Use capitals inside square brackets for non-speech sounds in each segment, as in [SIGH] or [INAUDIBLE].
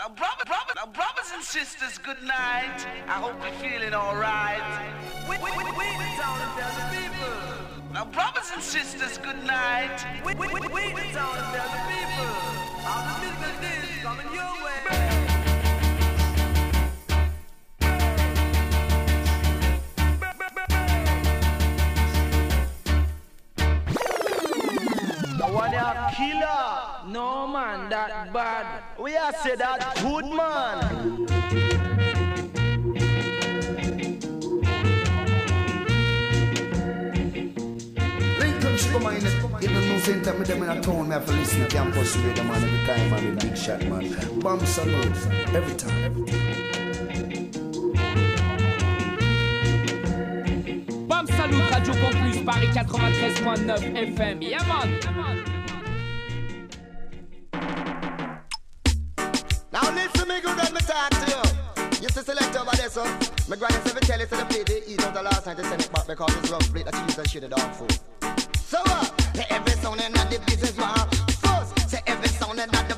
Now, brother, brother, now, brothers and sisters, good night. I hope you're feeling alright. We, we, we, we the the people. Now, brothers and sisters, good night. We, we, we, we and the people. All the coming your way. killer. No man, that bad. We are say that good man. Come on, in the news center, me them in a town, me have to listen to campus radio, man, every time, man, the big shot, man. Bomb salute, every time. Every time. Bam Salut, Radio Campus, Paris 93.9 FM. Yeah, man. Now there, so My granny said tell you to the play they eat out the last night they send it back because it's rough plate that you use and shit the dog food. So uh, say every sound and the business war. First, say every sound and the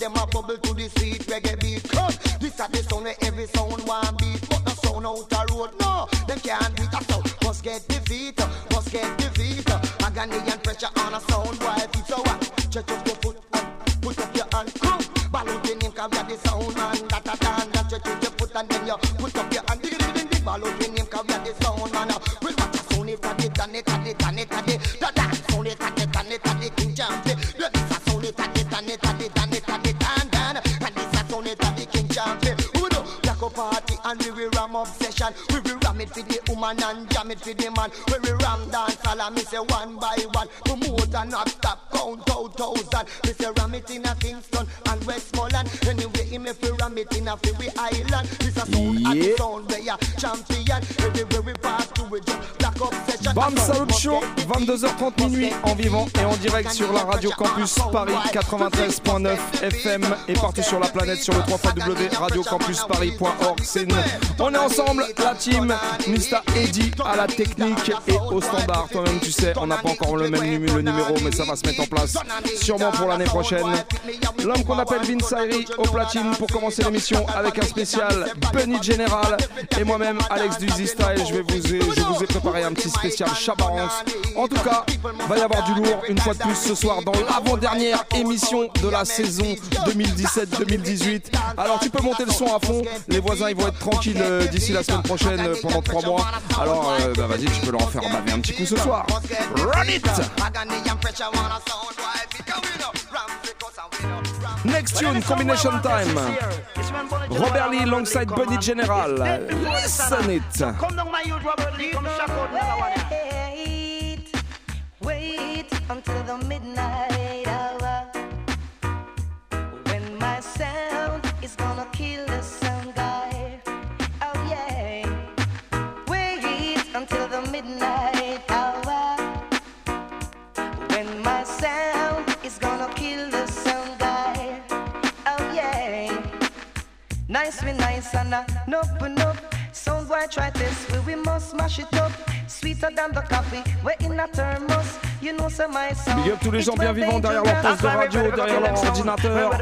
them a bubble to the sweet reggae beat. Come, this a the sound where every sound one beat. But the sound out the road, no, them can't beat a sound. Must get defeat, must get defeat. Agony and pressure on a sound boy feet. So what? Stretch up your foot and put up your hand. Come, ballot the name, cause are the sound man. It for the woman and jam it for the man. We will ram dance all and me say one by one. Promote and not stop count out thousand. Me say ram it in a Kingston and Westmoreland. Anyway, him if we ram it in a Philly Island. This a sound and the Yeah. sound where ya champion. Everywhere we pass through we just obsession. Bam Salut Show, 22h30 minuit en vivant et en direct sur la radio Campus Paris 93.9 FM et partout sur la planète sur le 3 radiocampusparis.org. C'est une- On est ensemble, la team, Mr. Eddy à la technique et au standard. Toi-même, tu sais, on n'a pas encore le même le numéro, mais ça va se mettre en place sûrement pour l'année prochaine. L'homme qu'on appelle Vince Ayri au platine pour commencer l'émission avec un spécial Bunny General et moi-même Alex du Easy Style. Je vais vous je vous ai préparé un petit spécial Chabarance. En tout cas, va y avoir du lourd une fois de plus ce soir dans l'avant-dernière émission de la saison 2017-2018. Alors tu peux monter le son à fond. Les voisins ils vont être tranquilles euh, d'ici la semaine prochaine euh, pendant trois mois. Alors euh, bah vas-y, tu peux leur en faire baver un petit coup ce soir. Run it! Agony and pressure on a sound boy feet. Come we know, ram because and we know. ram- Next tune, combination time. Robert Lee alongside Bunny General. Listen it. Come down, my youth, Robert Lee, come shock out another one. Wait, wait until the midnight Nice, and uh, nope, nope. Sound boy try this, we, we must smash it up. Sweeter than the coffee, we're in a thermos. You know, so my. Big up tous les gens bien vivants derrière leur poste de radio, derrière leur ordinateur.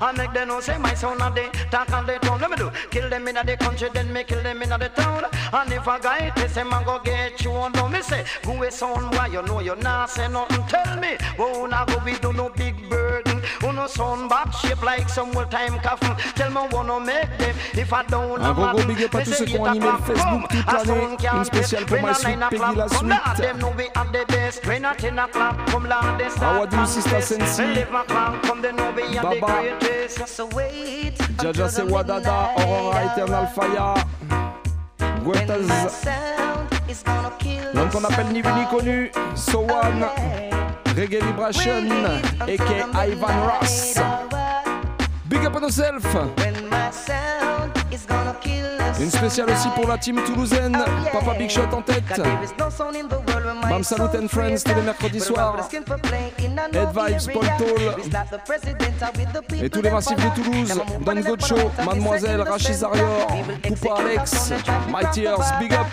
And make them know say my sound of the talk and the town. Let me do. Kill them in the country then me kill them in the town. And if a guy test him I go get you on down Me say Go a sound boy you know you not say nothing. Tell me Who na go we do no big burden. Who no sound box shape like some old time coffin. Tell me wanna make them. If I don't Un gros gros big up à tous ceux qui ont animé le Facebook toute l'année. Une spéciale pour My Sweet Peggy la suite. Awadou Sista Sensi. Baba. Jaja Aurora Eternal Fire. when my Guettaz, sound is gonna kill l'homme qu'on appelle ni vu ni connu, Sowan, Reggae Vibration, aka Ivan Ross. Big up on yourself. My Une spéciale aussi pour la team toulousaine. Papa Big Shot en tête. Bam Salut and Friends tous les mercredis soirs. Ed Vibes, Paul Toll. Et tous les massifs de Toulouse. Don Gocho, Mademoiselle, Rachid Zarior, Poupa Alex, Mighty Earth, Big Up.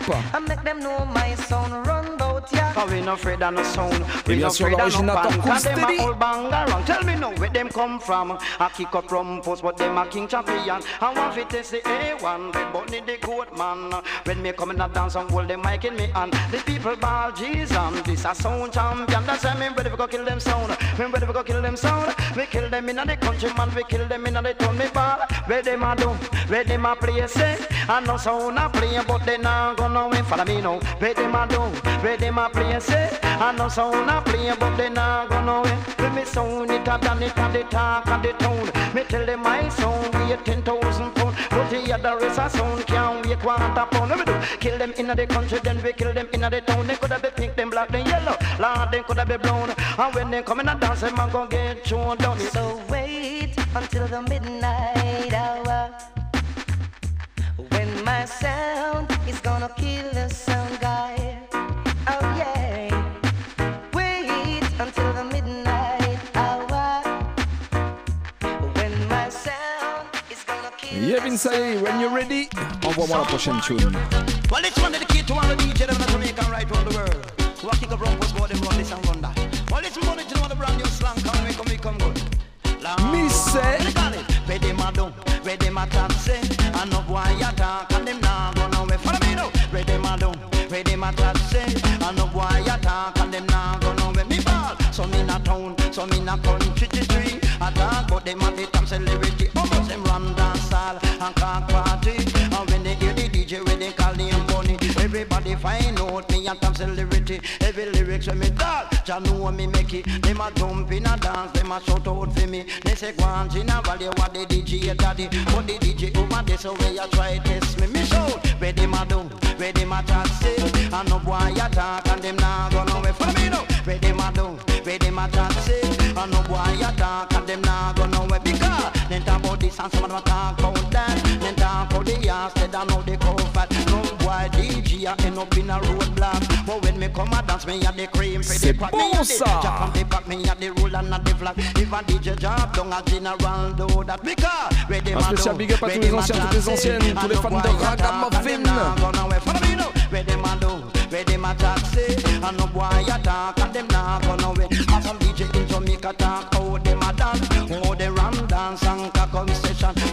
Et bien sûr l'originateur Cool Steady. Tell me now where them come from. I kick up from post, but them a king champion. I want to test the A1, red bunny the goat man. When me come in a dance and hold the mic in me hand, the people ball Jesus. This a sound champion. That's why me ready to go kill them sound. Me ready to go kill them sound. We kill them in the country man. We kill them in the town. Me ball. Where them a do? Where them a play? Say, I know sound a play, but they not gonna win. Follow me now. Where them a do? Where them a play? Say, I know sound a play, but they not gonna win. When me sound it a done it and the talk of the town. Me tell them my sound we ten thousand pound, but the other is a sound can't wait one pound. Let me do. Kill them in the country, then we kill them in the town. They coulda be pink, them black, then yellow. Lord, they coulda be brown. And when they come in a dance, them a gon' get thrown down. So wait until the midnight hour my sound is gonna kill the sound guy. Oh yeah. Wait until the midnight hour when my sound is gonna kill Yevin Sae, when you're ready, envoie-moi la prochaine tune. Well, this one dedicated to all the DJ them in Jamaica and right around the world. Who are kick up wrong, go run this and run that. Well, this money to know the brand new slang come, we come, we come good. Me say. Where them a do, where them a talk say, and no boy a some in a country, tree, tree. A talk, but them a the time celebrity. Almost them run dance hall and cock party. And when they hear the DJ, when they call him bunny, everybody find out me a top celebrity. Every lyrics when me talk, Jah know me make it. Them a jump in a dance, them a shout out for me. They say go on in a valley, what the DJ daddy, but the DJ over there so where you try test me. Me shout, where them a do, where them a talk say, and no boy a talk and them nah go nowhere. Follow me now, where them them talk about this and some of them talk about that. Them talk about the ass, they don't know. No boy DJ a end up in a roadblock, but when me come a dance, me a the cream for the pot. Me bon, a the jack and the back, me a the and a the flag. If a DJ job, don't a general do that because where a spécial do, big up à where tous les them a anciens, talk toutes les anciennes, tous les fans de Ragamuffin. and them nah go nowhere. Follow me now, where them a do, where them a talk and no boy a talk and them nah go nowhere. And some DJ in Jamaica talk how them a dance, how they run dance and.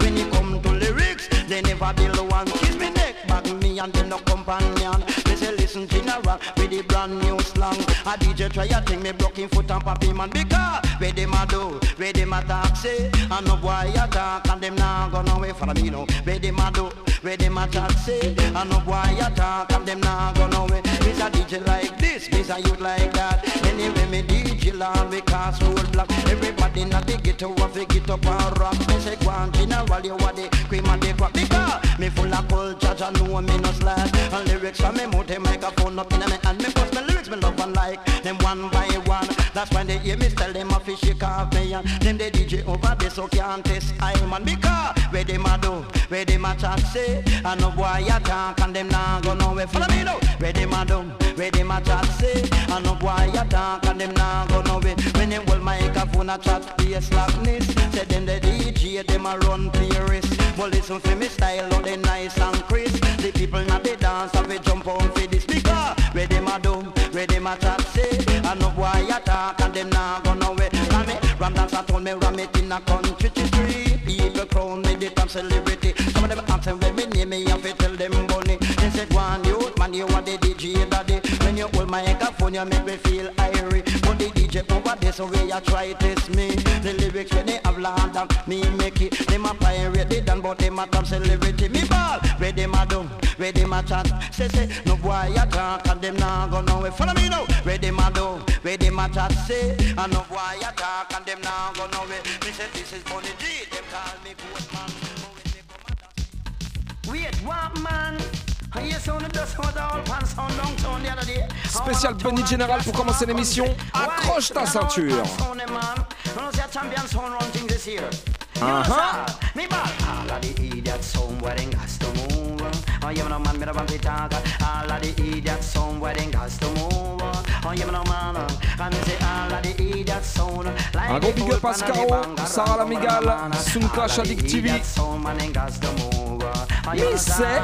When it come to lyrics, they never build one. Kiss me neck, back me and them no companion. They listen general with the brand new slang. A DJ try a thing, me blocking foot and papi man because where them a do, where them a talk say, and no boy a talk and them nah go nowhere. Follow me now, where them a do, where them a talk say, and no boy a talk and them nah go nowhere. Miss a DJ like this, miss a youth like that. Anyway, me DJ land we cast roadblock. Everybody not the ghetto, want to get up and rock. Me say go on general, you want the cream and the crop because me full of culture, Jah know me no slack. And lyrics from me mouth, microphone up in me hand. Me post me me love one like them one by one. That's when they hear me tell them a fish shake off me and them the DJ over there so can't test I man because where them a do, where them a chat say, and no boy a talk and them nah go nowhere. Follow me now, where them a do, where them a chat say, and no boy a talk and them nah go nowhere. When them hold microphone a chat bass slackness, say them the DJ them a run players. But listen for me style, how they nice and crisp. The people not they dance, have a jump on for this because a do, where them a chat say, and no boy a talk and them nah go nowhere. Ram me, ram dance a told me ram it in a country tree. People crown me the top celebrity. Some of them answer when me name me have to tell them bunny. They said one youth man you are the DJ daddy. When you hold my microphone you make me feel irie. The DJ over there so where you try test me. The lyrics when they have land and me make it. Them a pirate they done but them a top celebrity. Me ball where them a do, where them a chat. Say say no boy a talk and them nah go nowhere. Follow me now. Where them a do, where them a chat say. And no boy a talk and them nah go nowhere. Me say this is Bunny G. Them call me Postman. Wait, what man? Yes, on the dust with all pants on downtown the other day. Spécial Bunny General pour commencer l'émission. Accroche ta ceinture. Uh-huh. Me ball all of the idiots home where they got to move. Oh, you know man, me the one to talk. All of the idiots sound where they got to move. Oh, you know man, and say all of the idiots sound like Un gros big up à Scaro, Sarah Lamigal, Soundclash Addictivity. Me say.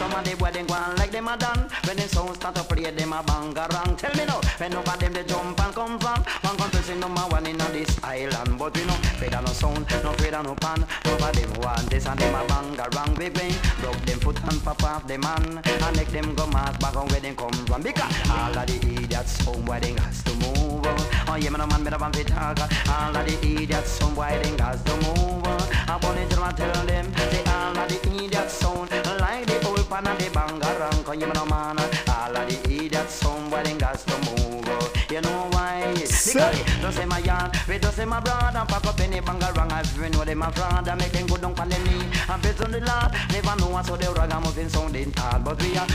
Some of the boy them go on like them a done When the sound start to play them a bangarang Tell me now, when over them they jump and come from One country say number one in this island But we no afraid of no sound, no of no pan Over them want this and them a bangarang We bring, broke them foot and pop off the man. And make them go mark back on where them come from. Because all of the idiots home where they has to move Oh yeah, man, a man better want to talk All of the idiots home where they has to move I want to tell them, say all don't say my yarn, we don't say my brother Pack up any bangarang, I feel know them a fraud And make them go down on the knee. And face on the Lord Never know what so the ragamuffin sounding hard But we are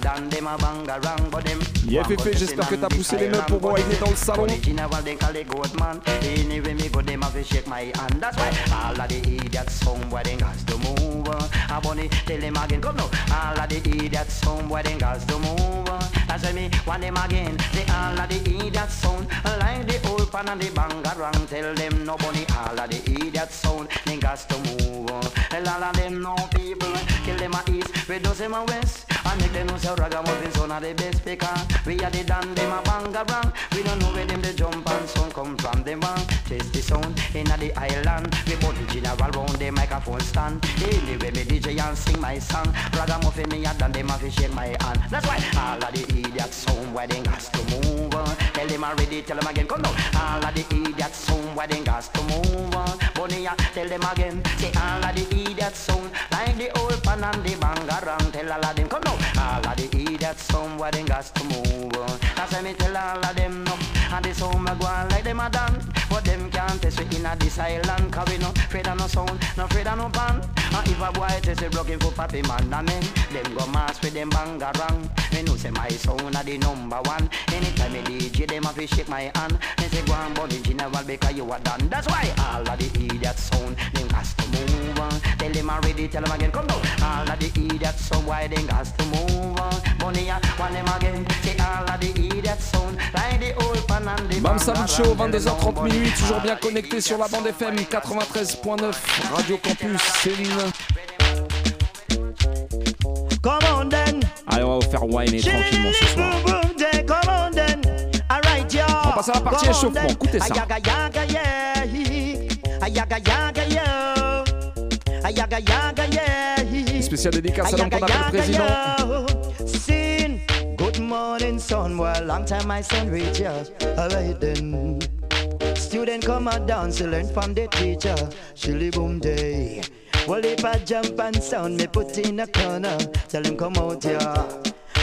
than them a bangarang But them Yeah, Féfé, j'espère que t'as poussé les meubles pour whiner dans le salon. Original, they call it goat man. Anyway, me go them have to shake my hand. That's why all of the idiots somewhere they got to move I tell them again, come now. All of the idiots somewhere they got to move That's why me want them again. Say all of the idiots sound like the old pan and the bangarang Tell them no bunny. All of the idiots sound they got to move Tell all of them no people. Kill them a east, we do them a west And make them say ragamuffin son the best because We are the dan, them a bangarang We don't know where them the jump and sound come from the sound. In the island We the general round the microphone stand. Anyway me DJ and sing my song. Ragamuffin me a dan, them a fi shake my hand. That's why all of the idiots sound where they got to move Tell them already, tell them again, come now All of the idiots sound where they got to move Bunny, tell them again. Say all of the idiots sound like the old pan and the bangarang. Tell all of them, come now All of the idiots they got to move. That's why me tell all of them no. And the sound me go on like them a done But them can't test we in a this island Cause we no afraid of no sound, no afraid of no pan And if a boy test we broken for papi man I mean Them go mass with them bangarang. Me know say my sound a the number one. Anytime me DJ them a fi shake my hand. Me say go on bunny general because you are done. That's why all of the idiots sound Them got to move on. Tell them already, tell them again Come down. All of the idiots sound why them got to move on? Bunny ya, want them again. Say all of the idiots sound Like the old pan and the Bam Salut Show, bangarang. 22h30 minuit, toujours bien connecté sur la bande FM 93.9, Radio Campus, Céline. Come on then. Allez, on va vous faire whiner tranquillement ce soir. Boom, boom, day. Come on then. Alright, yo. On passe à la partie Come on échauffement. then. Écoutez ça. Ayaga, yaga, yeah. Ayaga, yaga, yo. Ayaga, yaga, yeah. Spécial dédicace à l'homme qu'on appelle président. Sin. Good morning, son. Well, long time my son reach ya. Alright then. Student come and dance, learn from the teacher. Shilly boom day. Well, if I jump and sound, me put in a corner. Tell him come out here.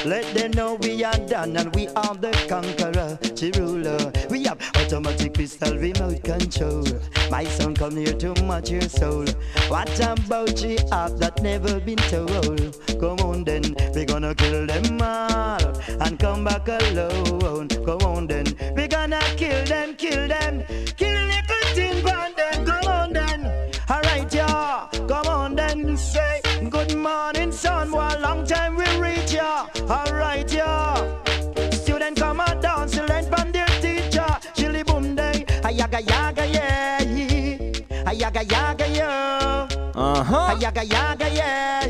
Let them know we are done and we are the conqueror, the ruler. We have automatic pistol remote control. My son come here to match your soul. What about the art that never been told? Come on then, we gonna kill them all and come back alone. Come on then, we gonna kill them, kill them, ayaga yaga yeah. Uh-huh. Ayaga yaga yeah.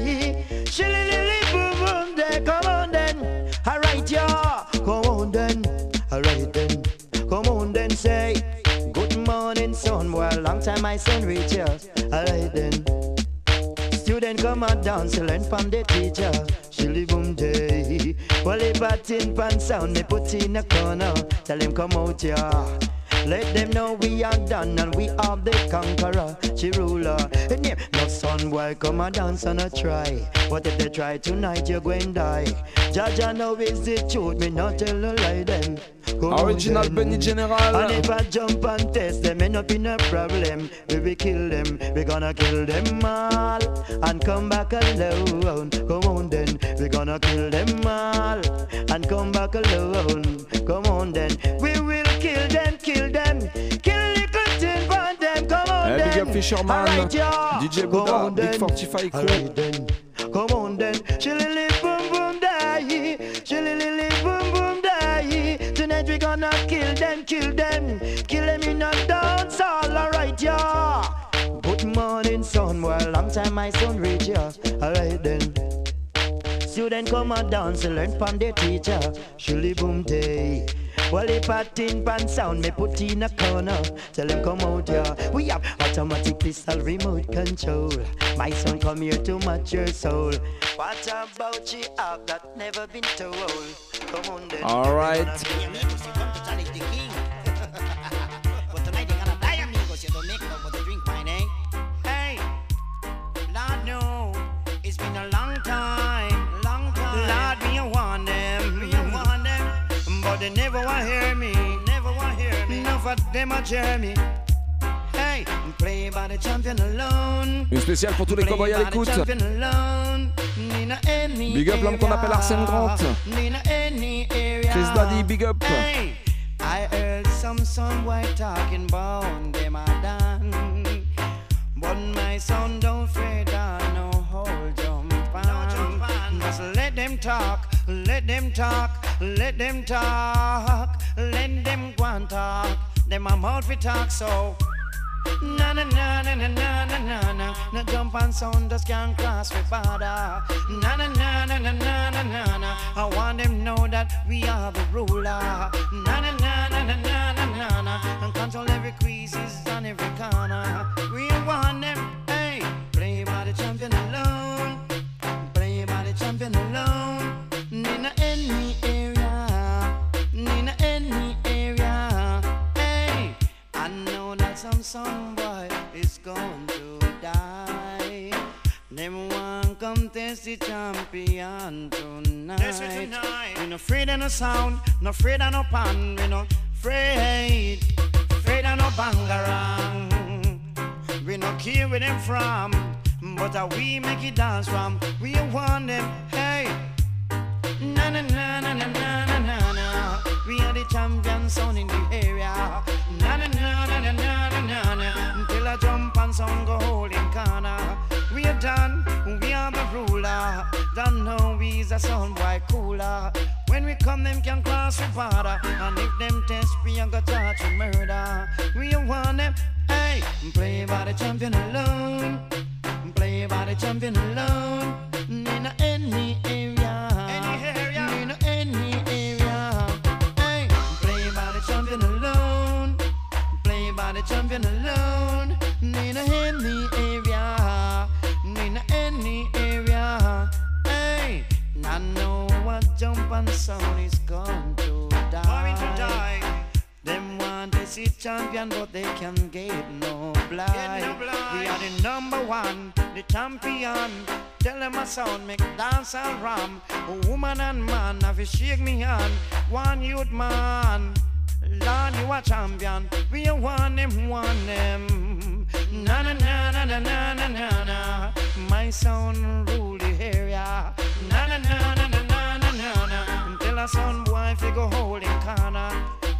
Shilly lily boom boom day. Come on then. Alright yeah. Come on then. Alright then. Come on then say. Good morning son. Well long time my son reach ya. Alright then. Student come and dance, learn from the teacher. Shilly boom day. Well, if a tin pan sound, they put in a corner. Tell him come out here. Let them know we are done and we are the conqueror, the ruler. And yeah, no son boy come and dance and a try. But if they try tonight, you're going to die. Judge, I know it's the truth, me not tell a lie them. Come Original then. Benny And General. if I jump and test them, end up in a problem. We will kill them, we gonna kill them all and come back alone. Come on then, we gonna kill them all and come back alone. Come on then, we Kill little thing, burn them, come on then. Big up Fisherman, uh, DJ Boba, Big 45 Crew. Right, then. Come on then, shillily boom boom die, shillily boom boom die. Tonight we gonna kill them, kill them, kill them in a dance hall, alright yeah. Good morning sun, well long time my sun reach ya, alright then. Student come and dance, learn from the teacher, shilly boom day. Well, if a tin pan sound, me put in a corner. Tell him come out here. We have automatic pistol remote control. My son come here to match your soul. What about you have that never been told? Come on then. All right. [LAUGHS] But tonight they gonna die, amigos. You don't make no but drink wine, eh? Hey, Lord, no, it's been a they never want hear me, never want hear me. Enough of them a Jeremy. Hey, play by the champion alone. Une spéciale pour tous les cowboys à l'écoute. Big up l'homme qu'on appelle Arsène Grant. Chris Daddy, big up. Hey, I heard some son white talking about them a done. But my son don't afraid Just let them talk, let them talk, let them talk, let them go and talk. Them a mouth fi talk so. Na na na na na na na na na na jump and sound just can't cross with border. Na na na na na na na na na. I want them know that we are the ruler. Na na na na na na na na na. And control every creases on every corner. We want them, Somebody is going to die. Them one come the champion tonight. Test tonight. We no afraid of no sound, no afraid of no pan. We no afraid, afraid of no bangarang. We no care where them from, but uh, we make it dance from. We want them, hey. Na na na na na na na. We are the champion sound in the area. Na na na na na na na na. Until I jump and sound go holding corner. We are done. We are the ruler. Don't know we's a sound boy cooler. When we come, them can cross the border. And if them test, we ain't got charge with murder. We are one them. Hey, play by the champion alone. Play by the champion alone. In any when the sun is gone to die. Coming to die. Them want to see champion, but they can get no blind. Get no. We are the number one, the champion. Tell them my sound make dance and ram. A woman and man have you shake me hand. One youth man, Lord you a champion. We are one them, one them. Na na na na na na na na. My sound rule the area. Na na na na na a son boy figure holding corner.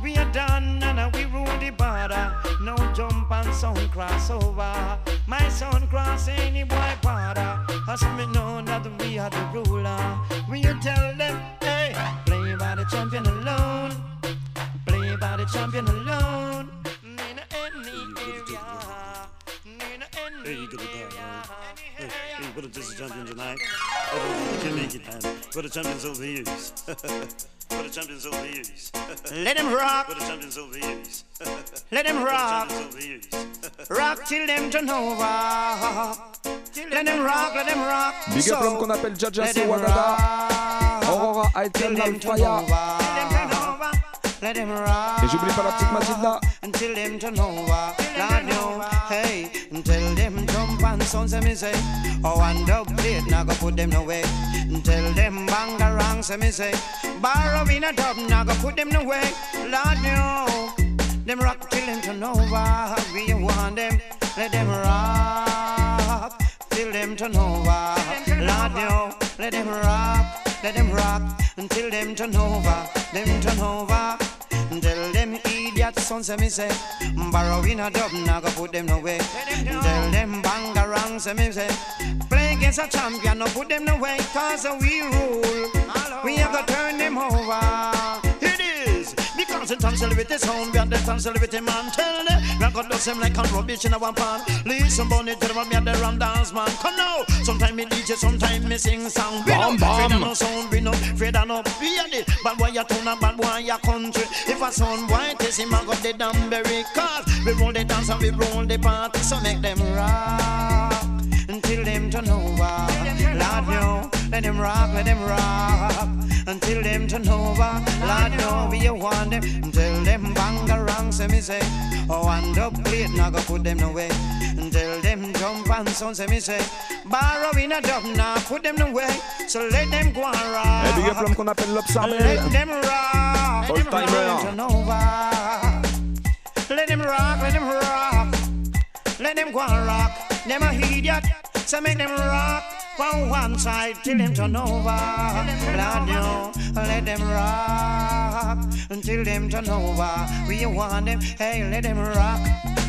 We are done and we rule the border. No jump and sound crossover. My son cross any boy border. As me know that we are the ruler. We tell champions over the years. [LAUGHS] Champions over the years. [LAUGHS] Let them [LAUGHS] rock. Champions over the years. Let them rock. Rock till them turn over. Let them rock, let them rock. Big up l'homme qu'on appelle Jaja, Let them turn over rock. Et j'oublie pas la petite Matilda. Until them turn over. Lord no, hey. Until them jump and sons say me say. Oh, and dub plate now go put them away. Until them bang around say me say. Borrow in a dub now go put them away. Lord no. Them rock till them turn over. We want them. Let them rock. Till them turn over. Lord no. Let them rock. Let them rock. Until them turn over. Them turn over. Tell them idiots sons say me say Borrow in a dub now go put them away Tell them bang around say me say Play against a champion no put them away Cause we rule. We are gonna turn them over Is dancing tonsil with the sound, we are the with the man. Tell them, we got the same like a rubbish in our pan. Listen, bunny, tell them, me are the ram dance man. Come now, sometimes me DJ, sometimes me sing song. We Bam, no afraid of no sound, we no afraid of no fear it. Bad boy, you turn a bad boy, your country. If a sound white, test him, I got the damn berry cause we roll the dance and we roll the party, so make them rock until them turn over. Lord, no, let them rock, let them rock until them turn over. Lord, no, we want them until them bang around. Say me say, oh, and up plate, now go put them away until them jump and sound. Say me say, borrow in a dub now, put them away. So let them go and rock. Eh, big up l'homme qu'on appelle l'Obsarbel. Let them rock. Old Let them timer. turn over. Let them rock, let them rock. Let them go and rock. Them a idiot. So make them rock from one side till them turn over. Lord, you let them rock until them turn over. We want them, hey, let them rock,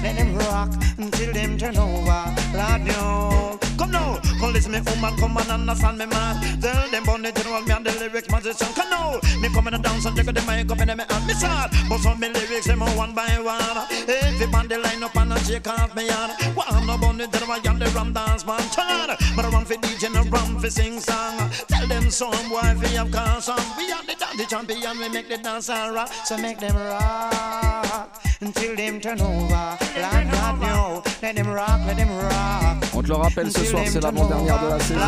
let them rock until them turn over. Lord, you come now, come listen me, woman, come and understand me, man. Tell them Bunny General, me and the lyrics musician. Come now, me come and dance and take the mic up in me and me sad. But some me lyrics, them one by one. Every band they line up and a shake off me on. Well, I'm no Bunny General, and the ram dance man. Turn, but I run for DJ and I run for sing song. Tell them some boy fi have cause some. We are the dance champion, we make the dance and rock. So make them rock until them turn over. Like God, no, let them rock, let them rock. On te le rappelle, ce soir, c'est l'avant-dernière de la saison.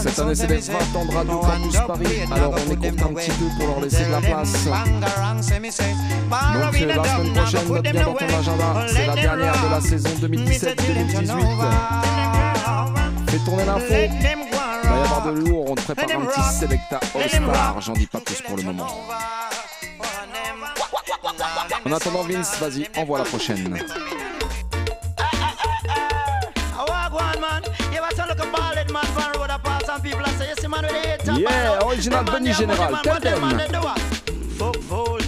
Cette année, c'est les 20 ans de Radio Campus Paris. Alors, on écoute un petit peu pour leur laisser de la place. Donc, la semaine prochaine, note bien dans ton agenda. C'est la dernière de la saison 2017-2018. Fais tourner l'info. Il va y avoir de lourd. On te prépare un petit Selecta All-Star. J'en dis pas plus pour le moment. En attendant, Vince, vas-y, envoie la prochaine. Yeah, original Bunny Général, tell them. Fuck fool,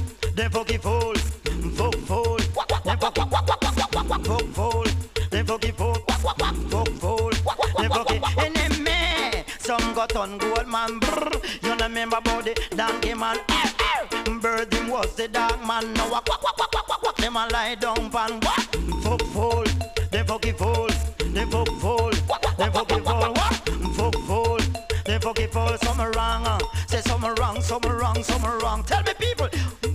Got on gold man, brr. You remember about the donkey man? Eh, eh. Bird him was the dark man. Now a quack quack quack quack quack quack. Them a lie down pan what? Fuck fool, them fucky fool, them fuck fool, them fucky fool what? Fuck fool, them fucky fool. Some wrong, uh. say some wrong, some wrong, some wrong. Tell me people,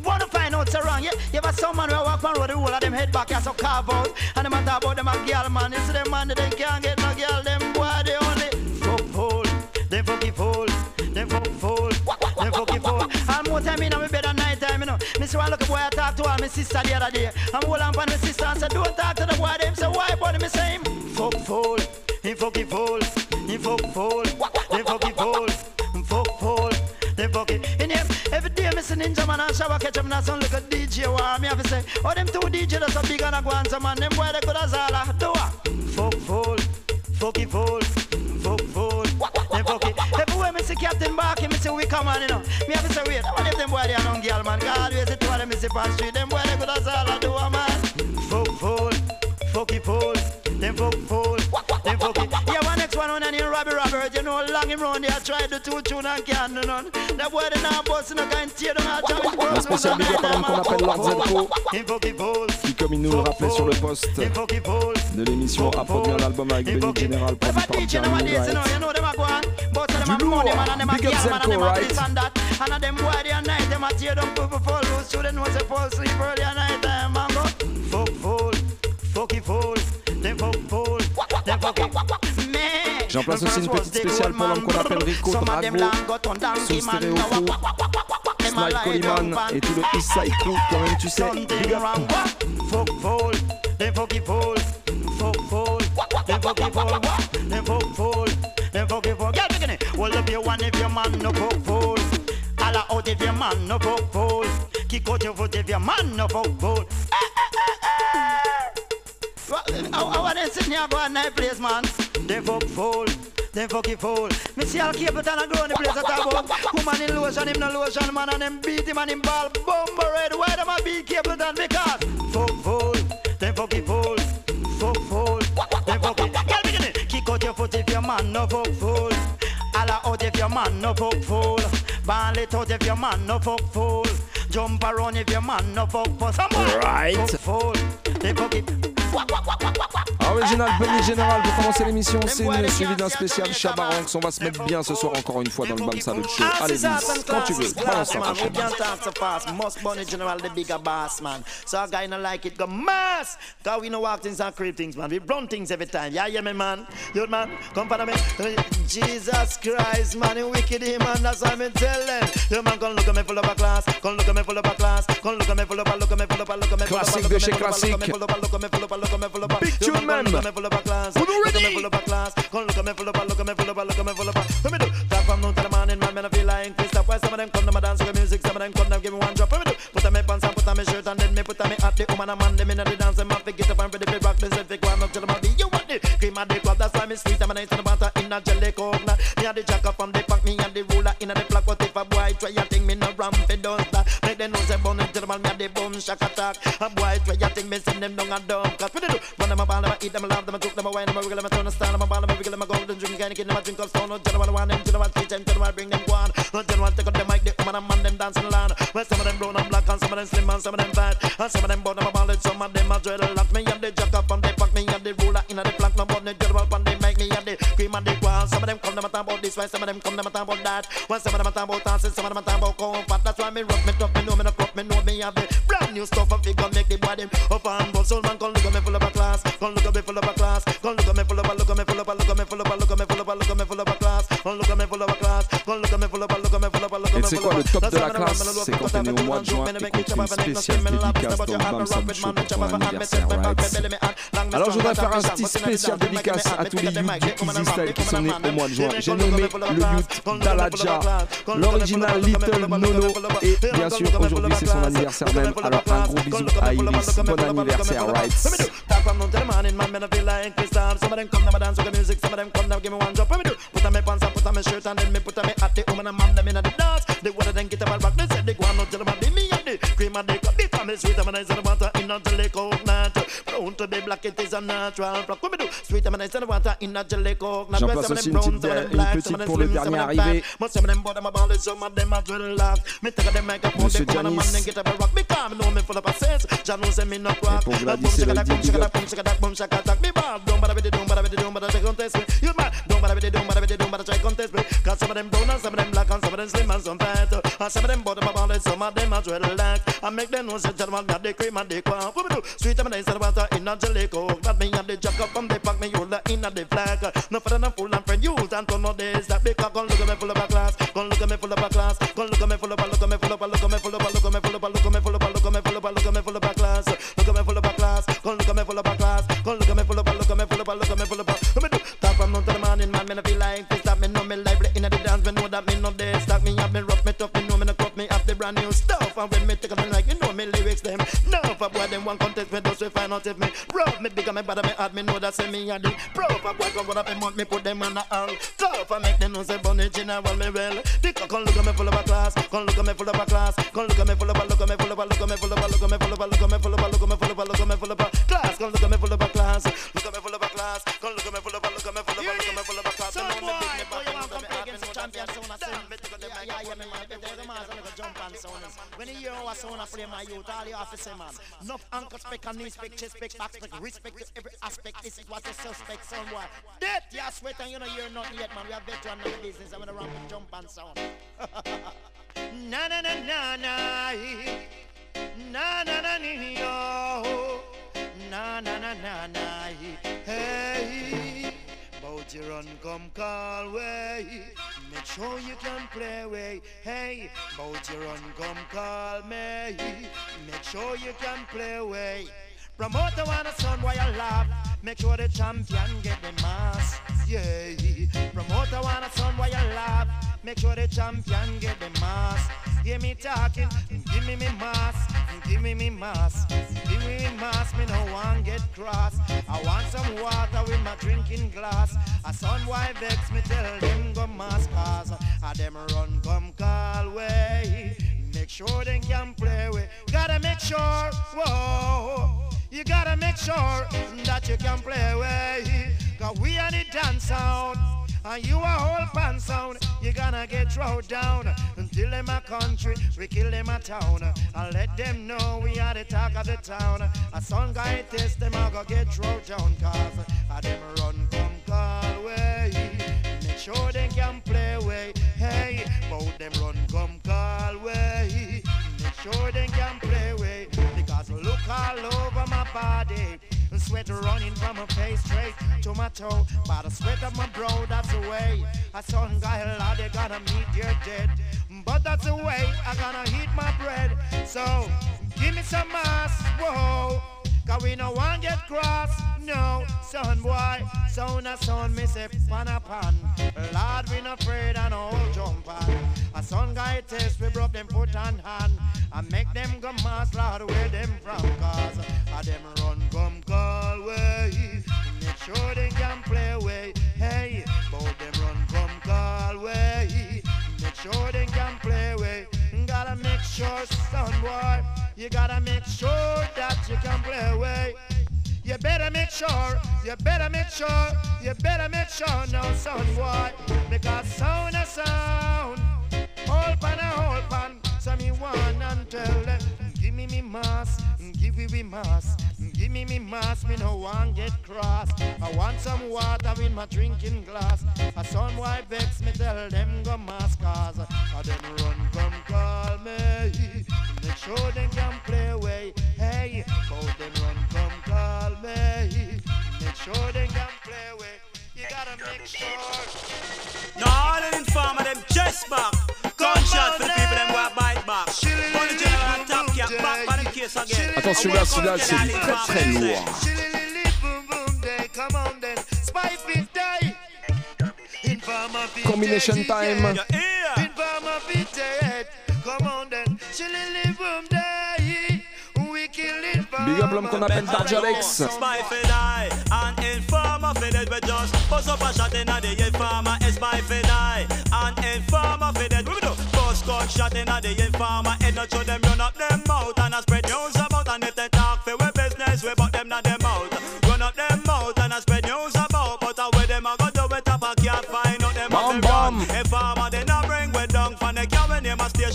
wanna find out so wrong? Yeah, you ever some man who walk on road, the whole of them head back and so carve out, and them a talk about them a girl man. See them man, they can't get Me see one look boy I talk to all my sister the other day. I'm hold on my sister and say don't talk to the boy. Them say why, buddy? Me say him fuck fool, he fucky fool, he fuck fool, he fucky fool, fuck fool. They fuck it. In him, every day me see Ninjaman and shower catch him and some little DJ war. Me have to say, oh them two DJ that's a big and a go and some man. Them boy they could as all a do a fuck fool, fucky fool, fuck fool. See we come on, you know. Me have to say wait, what if them boy they are non girl man? God always the two of them me see on street. Yeah, one next one on and in Robbie Robert, you know, long him round there, try the two tune and can't do none. That boy they now boss no kind tear down our challenge. Un spécial big up à l'homme qu'on appelle Lord Zelko, Him fucky fool, qui, comme il nous le rappelait sur le poste him fucky fool. de l'émission, a produit un album avec Him Benny fucky- General, produit Whatever par DJ Jeremy nowadays, you know, Wright. you know them a go on. Both of them a Du money lourd. man and them a Big up girl man and Zelko, them a right? this and that. And a them boy they a night, them a tear down people fall loose. So they know say fall sleep early at night J'en place aussi une petite spéciale pour l'homme qu'on appelle Rico Drago, sous stéréo Snipe Coleman et tout le East Side Crew, quand même tu sais, big up. Fuck fool, them fucky fool, fuck fool, them fucky fool, them fuck fool, them fucky fool. Get me it. Hold up your one if your man no fuck fool. Alla out if your man no fuck fool. Kick out your foot if your man no fuck fool. Eh, How how are they sitting here go a night place, man? They fuck fool. Them fucky fool. Me see all Capleton and grow in the place I talk about. Woman in lotion, him no lotion, man, and them beat him and him ball bumper red. Why them a beat Capleton? Because fuck fool. Them fucky fool. Fuck fool. Them fucky. Girl, begin it. Kick out your foot if your man no fuck fool. Alla out if your man no fuck fool. Ball it out if your man no fuck fool. Jump around if your man no fuck for someone. Right. Fuck fool. They fuck it. Original Bunny Général pour commencer l'émission, c'est une suivi d'un spécial Chabaranx. On va se mettre bien ce soir encore une fois dans le Bam Salut Show. Allez, quand tu veux, balance ta man. prochaine. We can't talk so fast. Must bunny general, the bigger boss, man. So a guy no like it, go mass. Cause we no walk things and creep things, man. We run things every time. Yeah, yeah, me, man. You man, come for me. Uh, Jesus Christ, man, you wicked him, man. That's telling. You man, come look at me full of a class. Come look at me full of a class. Come look at me full of a, look at me full of a, look at me full of a, Classique look de at me chez full of a, classique. Look at me full of a, look at me full of a, look at me full of a. You man, même. Look at me full of a class. Vous nous Look at me ready? me me me me. Me. Talk from noon to the morning, man. Man, I feel like Chris. Why some of them come to my dance with music, some of them come to give me one drop. Me. Put on my pants and put on my shirt and then me put on me hat. The woman and man, them in the dance, them have to get up and ready to rock. This if they go up to the body. You want the cream and the club. That's why me sweet. I'm a nice and butter in a jelly coconut. Me and the jacker from the pack, me and the ruler in a the flock. But if a boy try a thing, me no ramp it. Make them know say bun into the man, me and the boom shack attack. A boy try a thing, me send them down a dump. Cause what they do? Run them a ball, them a eat them, a laugh them, a joke them, a wine them, a wiggle them, a turn a style them, a ball them, a wiggle them, a golden drink, kind of kid them, a drink of stone. No general one, them general teach them, general bring them one. No general take out the mic, the woman and man them dancing along. Well, some of them brown and black, and some of them slim, and some of them fat, and some of them bottom a ballad, some of them a dreadlock. Me and the jack up and pack the and. Some of them come them a talk about this, while some of them come them a talk about that. While some of them a talk about dances, some of them a talk about comfort. That's why me rock me tough, me know me no crop, me know me have the brand new stuff and figure make the body up and bust. Soul man, come look at me full of a class, come look at me full of a class, come look at me full of a, look at me full of a, look at me full of a, look at me full of a, look at me full of a look at me full of a Et c'est quoi le top de la classe C'est quand né me au mois de juin et qu'on fait une spéciale dédicace dans Bam Salut Show pour ton anniversaire, right Alors je voudrais faire un petit spécial dédicace à tous les youths du Easy Style qui sont nés au mois de juin. J'ai nommé le youth Daladja, l'original Little Nono et bien sûr aujourd'hui c'est son anniversaire même. Alors un gros bisou à Iris, bon anniversaire, right from noon till the morning, man, me no feel like Christian. Some of them come down, dance with the music, some of them come down, give me one drop. What me do? Put on my pants and put on my shirt and then me put on me hat. The woman and man, them inna the dance. The water then get up and rock. They said they go on till the body, me and the cream and the cup. The family sweet, I'm a nice and the water in a jelly coconut. Brown to be black, it is a natural. What me do? Sweet, a nice and water in a jelly Well, place some of them brown, some of them black, some of them slim, some of them fat. Some of them bottom a ball, some of them a drill laugh. Me take them microphone, Monsieur the woman and man, then get up and rock. Me know me full of a sense. Jah know me not rock. pour Gladys Boom, shaka, boom, shaka, boom, shaka, that, boom, shaka, that. Me bad, don't bother with it, don't bother with it, don't bother try contest me. You mad, don't bother with it, don't bother with it, don't bother try contest me. Cause some of them brown and some of them black and some of them slim and some fat. And some of them bottom about it, some of them are dreadlock. I make them know say gentleman got the cream and the quaff. What me do? Sweet and nice and water in a jelly coke. That me and the jack up from the pack me hold in a the flag. No for them full and friend use and turn no days that cock. Come look at me full of a class. Come look at me full of a class. Come look at me full of a look at me full of a look at me full of a look at me full of a look at me full of a look at me full of a look at me full of a class. Look at me full of a class. Come look at me full of a class. Come look at me full of a look at me full of a look at me full of a. Let me do. Talk from noon to the morning, man. Me no feel like this. That me know me lively in a the dance. Me know that me no day. Stack me up, me rough, me tough. Me know me no cup. Me have the brand new stuff. And when me take a like you For boy them one contest me those we find out if me rough. Me bigger me better me hard. Me know that say me a the pro. For boy come what up in month me put them on the all. Tough and make them know say bunny general me well. The cock come look at me full of a class. Come look at me full of a class. Come look at me full of a look at me full of a look at me full of a look at me full of a look at me full of a look at me full of a look at me full of a class. Come look at me full of a class. Look at me full of a class. Come look at me full of a look at me full of a look at me full of a Yeah, yeah, yeah, me man. Better the man gonna jump on sound. When you hear a sound a play my youth, all you have to say, man. Enough ankle spec and knee spec, chest spec, back spec, respect to every aspect. This is what you suspect, son boy. Dead, you sweat and you know you're not yet, man. We are veteran of the business. I'm gonna run with jump and sound. [LAUGHS] na na na na na. Na na na ni yo. Oh. Na na na na na. Hey. Bout you run, come call way. Make sure you can play way. Hey, bout you run, come call me. Make sure you can play way. Promoter wanna son why you laugh. Make sure the champion get the mass. Yeah. Promoter wanna son why you laugh. Make sure the champion get the mass. Give me talking, give me me mass, give me me mass, give me mass. Me no one get cross. I want some water with my drinking glass. A son why vex me tell them go mass cause a them run come call way. Make sure they can play with. Gotta make sure, whoa. You gotta make sure that you can play with. Cause we are the dance sound. And you are whole pan sound. you gonna get thrown down. Until them a country, we kill them a town. And let them know we are the talk of the town. A son guy test them, I go get thrown down. Cause a them run come call way. Make sure they can play way. Hey, bout them run come call way. Make sure they can play way. Because look all over my body. Sweat running from my face straight to my toe. By the sweat of my brow, that's the way. I saw a guy, lad, they gonna meet your dead. But that's the way I gonna eat my bread. So, give me some mass, whoa. Cause we no one get cross, no, son boy. Son a son, me say pan a pan. Lord, we not afraid and all jump on. A son guy test, we broke them foot and hand. I make them go mass, Lord, where them from. Cause a them run come call way. Make sure they can play way. Hey, both them run come call way. Make sure they can play way. Gotta make sure, son boy, you gotta make sure that you can play away. You better make sure, you better make sure, you better make sure now, son boy, because sound a sound, whole pan a whole pan. So me want and tell them, give me me mass, give me me mass, give me me mass. Me no want get cross. I want some water in my drinking glass. A son boy vex me tell them go mass cause a them run come call me. Sure they can play away. Hey, both them run come call me. Make sure they can play away. You gotta make sure. No, all the informer them chest back. Gunshot for the people them go bite back. On the general top cap back by the case again. Attention là, celui-là c'est très très lourd. Combination time. Come on then, shillily boom die. We kill informer. Big up l'homme qu'on appelle Darjalex. Spy for die and informer for dead we just bust up a shot in. A spy for die and informer for dead. We do bust gunshot in the informer. Head not show them run up them mouth and a spread news about and if they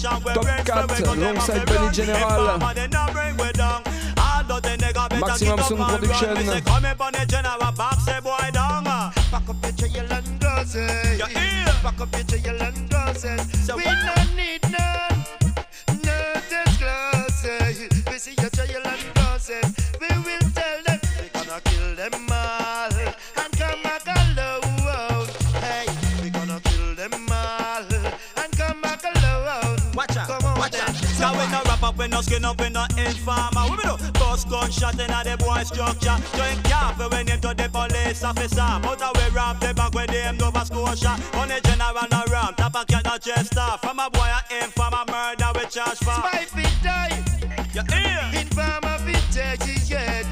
Top breaks 4, we go alongside Bunny. General. Informer they not bring we down. Although the nigga better Maximum Sound Production. run. Me say come up on the general back say boy down. Back up your trail and doses. Your ear. Back up your trail and doses. We don't need none. No disclosure. We see your trail and doses. We will we no wrap up, we no skin up, we no informer. We do bust gunshot in a the boy structure. Drink careful when you to the police officer. But a we ramp the back with them Nova Scotia. On the general no ramp, tap a cat no chest off. From a boy a informer murder we charge for. Spy fit die. Your ear. Informer fit dead, yeah.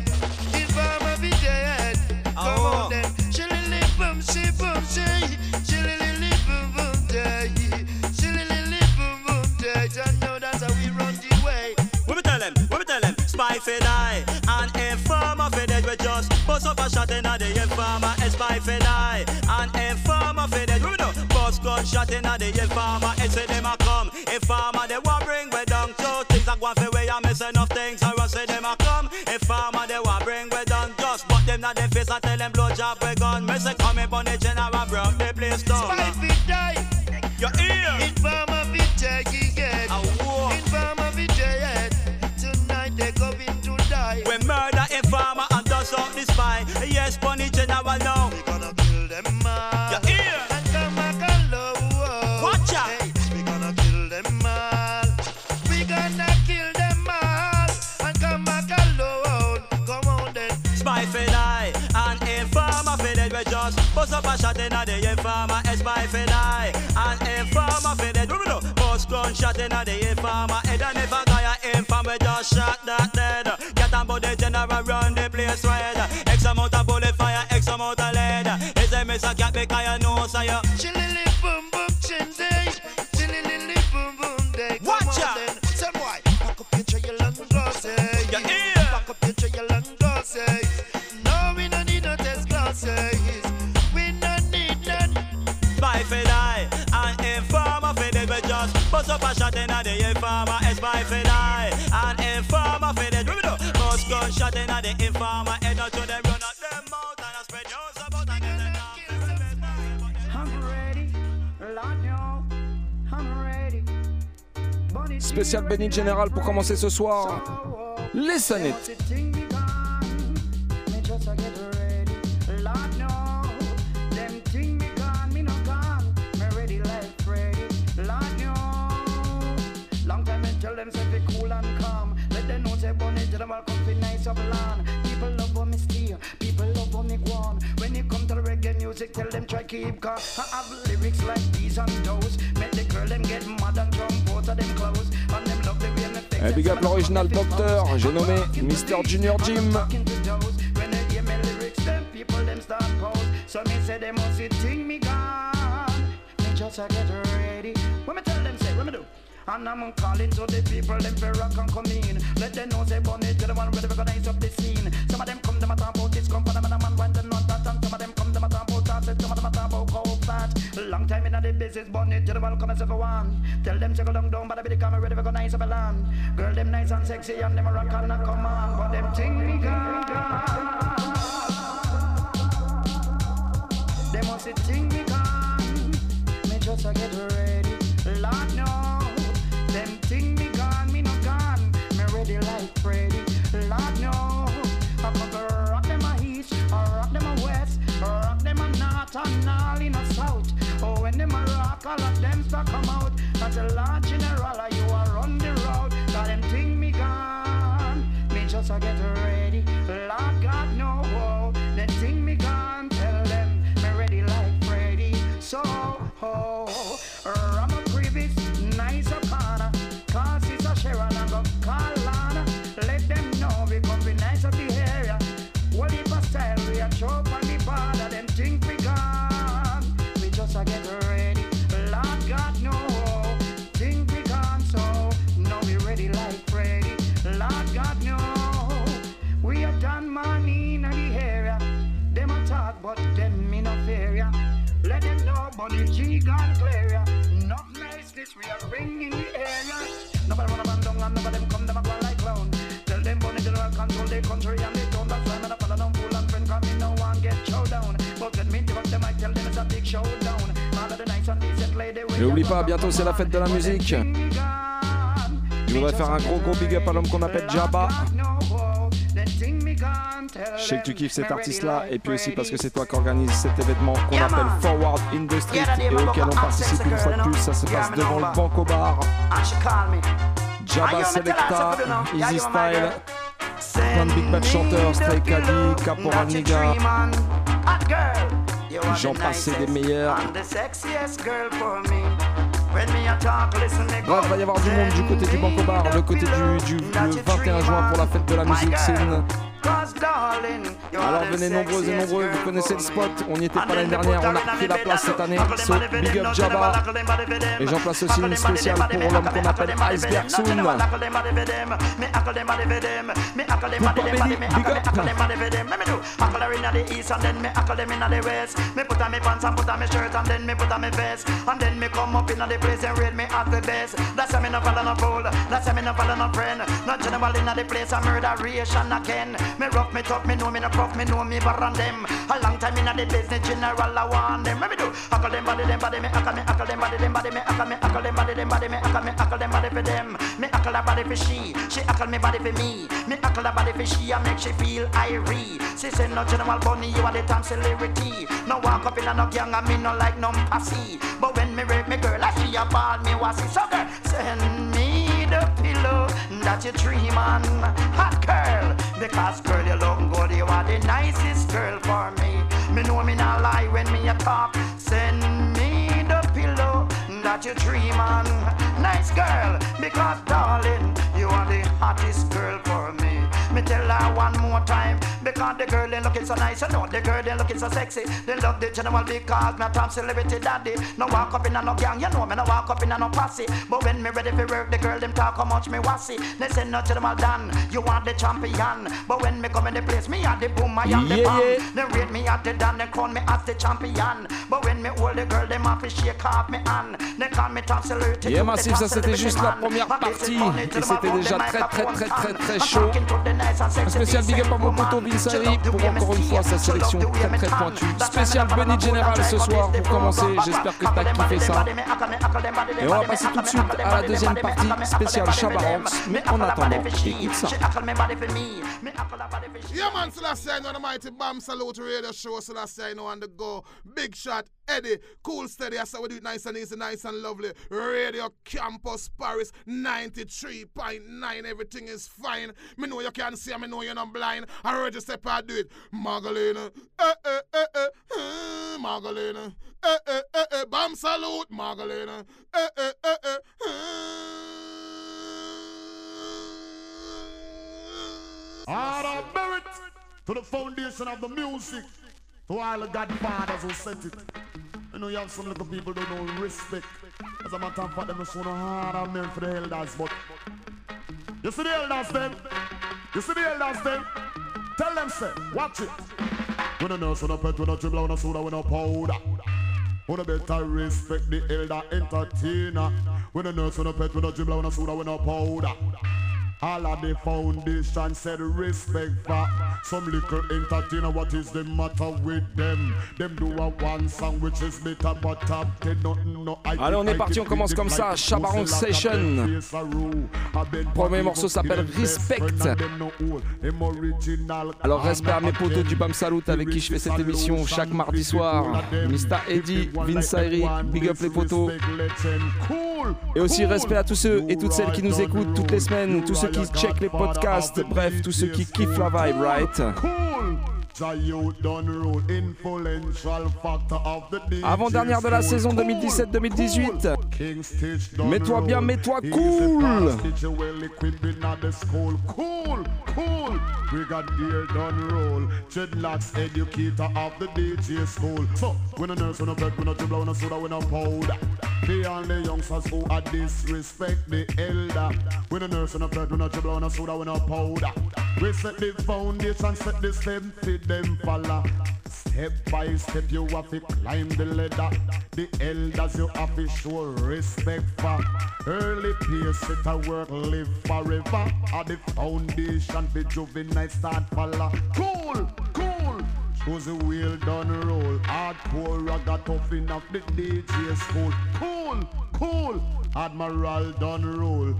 Informer fit dead. Oh. Come Oh. on then. Shillily boom, she boom, she. Shillily for die and informer for dead. We just bust up a shot in a the informer. A spy for die and informer for dead. We do bust gunshot in a the informer. It's say them a come. Informer they want bring we down. So things are going for way. I miss enough things. I say them a come. Informer they want bring we down. Just but them not the face. I tell them blow job we. Me say come up on the general gunshot in the informer. Head and if a guy a informer, we just shot that dead. Get on board the general run the place red. X amount of bullet fire, X amount of lead. Is a miss a cat because you know so you. Chillily Bust up a shot in the informer, it's by Fedai. And informer for the do do. Bust gunshot in the informer, head out to them, run out them mouth and I spread news about and then I'm ready, Lord, no, I'm ready. But it's Spécial Benny Général pour commencer ce soir. Les Sanettes. Tell them try keep calm. I have lyrics like these and those. Make the girl them get mad and jump out of them clothes. And them love the way me fix big up l'original docteur, j'ai nommé Mr. Junior Jim. When they hear me lyrics, them people them start pose. So me say they must see think me gone. Me just a get ready. When me tell them say, what me do? And I'm calling to the people, them for rock and come in. Let them know bunny to the one ready recognize up the scene. Some of them come them a talk about this company, and a man want the business, bunny to the one come as if one. Tell them to go down down, but I be the camera ready to recognize up a land. Girl them nice and sexy, and them a rock and a come on. But them think me gone. They must see think me gone. Me just a get ready. Lord no. Them think me gone, me no gone. Me ready like Freddy. Lord no. I'm gonna rock them a east, rock them a west, rock them a north and all of them start come out. As a Lord General, you this we are ringing the area. Nobody wanna man down and nobody them come them a go like clown. Tell them Bunny General control the country and the town. That's why me a follow down fool and friend come me no one get show down. But get me to up them I tell them it's a big showdown. All of the nice and decent lady. Et oublie pas, bientôt c'est la fête de la musique. Je voudrais faire un gros gros big up à l'homme qu'on appelle Jabba. Je sais que tu kiffes cet artiste-là, et puis aussi parce que c'est toi qui organise cet événement qu'on appelle Forward in the Street et auquel on participe une fois de plus. Ça se passe devant le Banco Bar. Jabba Selecta, Easy Style, plein de big bad chanteurs, Stray Caddy, Caporal Niga. J'en passe des meilleurs. Bref, va y avoir du monde du côté du Banco Bar, le côté du, du le 21 juin pour la fête de la musique scène. Alors venez nombreux et nombreux, vous connaissez le spot, on n'y était pas l'année dernière, on a repris la place cette année, so big up Jabba. Et j'en place aussi une spéciale pour l'homme qu'on appelle Iceberg Soon. Big up. Me rough me tough, me know me no prof, me know me than them. A long time inna the business, general I want them. Let me do huckle them body, them body, me huckle me huckle them body, them body, me huckle me huckle them body, them body, me huckle me huckle them body for them. Me huckle her body for she, she huckle me body for me. Me huckle her body for she, I make she feel irie. She say no general bunny, you are the time celebrity. No walk up in a no gang, and me no like no passy. But when me rape me girl, I she a ball me was so girl. Send me the pillow that you dream on, hot girl. Because girl, you look good, you are the nicest girl for me. Me know me not lie when me a talk. Send me the pillow that you dream on, nice girl. Because darling, You are the hottest girl for me. Me tell her one more time because the girl ain't looking so nice. You know the girl ain't looking so sexy. They love the general because me a top celebrity daddy. No walk up in a no gang, you know me no walk up in a no posse. But when me ready for work, the girl them talk how much me wassy. They say no to them all done. You want the champion, but when me come in the place, me at the boom, I am the Yeah, bomb. yeah. They rate me at the dan, they call me as the champion. But when me hold the girl, them to shake off me hand. They call me top celebrity. Yeah, Massif, ça c'était juste la première partie. Et c'était déjà très très très très très chaud. Un spécial big up à mon poteau Pour encore une fois sa sélection très très pointue. Spécial Benny General ce soir pour commencer. J'espère que t'as kiffé ça. Et on va passer tout de suite à la deuxième partie spéciale Chabaranx. Mais en attendant, écoute ça. Yeah, man, Selassie, I know the mighty Bam Salute Radio Show. Selassie, I know on the go. Big shot, Eddie, cool steady. I saw we do it nice and easy, nice and lovely. Radio Campus Paris 93.9. Everything is fine. Me know you can't see, me know you're not blind. I heard you out, do it. Margalina, eh, eh, eh, eh, eh, eh, eh, eh, eh, Bam Salute, Margalina, eh, eh, eh, eh, All I bear it to the foundation of the music. To all the godfathers who sent it. You know, you have some little people don't know respect. As a matter of fact, them so no hard on men for the elders, but you see the elders then? You see the elders then? Tell them, say, watch it. When a nurse, when a pet, when a dribble, when a soda, when a powder. When a better respect the elder entertainer. When a nurse, when a pet, when a dribble, when a soda, when a powder. All of the foundation said respect for some little entertainer. What is the matter with them? Them do a one song which is better, but top ten nothing. No, I Allez, on est parti, on commence comme ça. Chabaron Session. Premier morceau s'appelle Respect. Alors, respect à mes potos du Bam Salut avec qui je fais cette émission chaque mardi soir. Mr. Eddie, Vince Ayri, big up les potos. Et aussi respect à tous ceux et toutes celles qui nous écoutent toutes les semaines, tous ceux qui checkent les podcasts, bref, tous ceux qui kiffent la vibe, right? Avant-dernière de la saison 2017-2018. Mets-toi bien, mets-toi cool. Cool, cool. Brigadier done roll. Dreadlocks educator of the DJ school. So, when a nurse, when a when a dribble, when a soda, when a powder. The only youngsters who are disrespect the elder. When a nurse, when a when a dribble, when a soda, when a powder. We set the foundation, set the step for them follow. Step by step, you have to climb the ladder. The elders you have to show respect for. Early peers set a work, live forever. At the foundation, the juvenile start follow. Cool, cool. Josey Wales done roll. Hardcore ragga tough enough the DJ school. Cool, cool. Admiral done roll.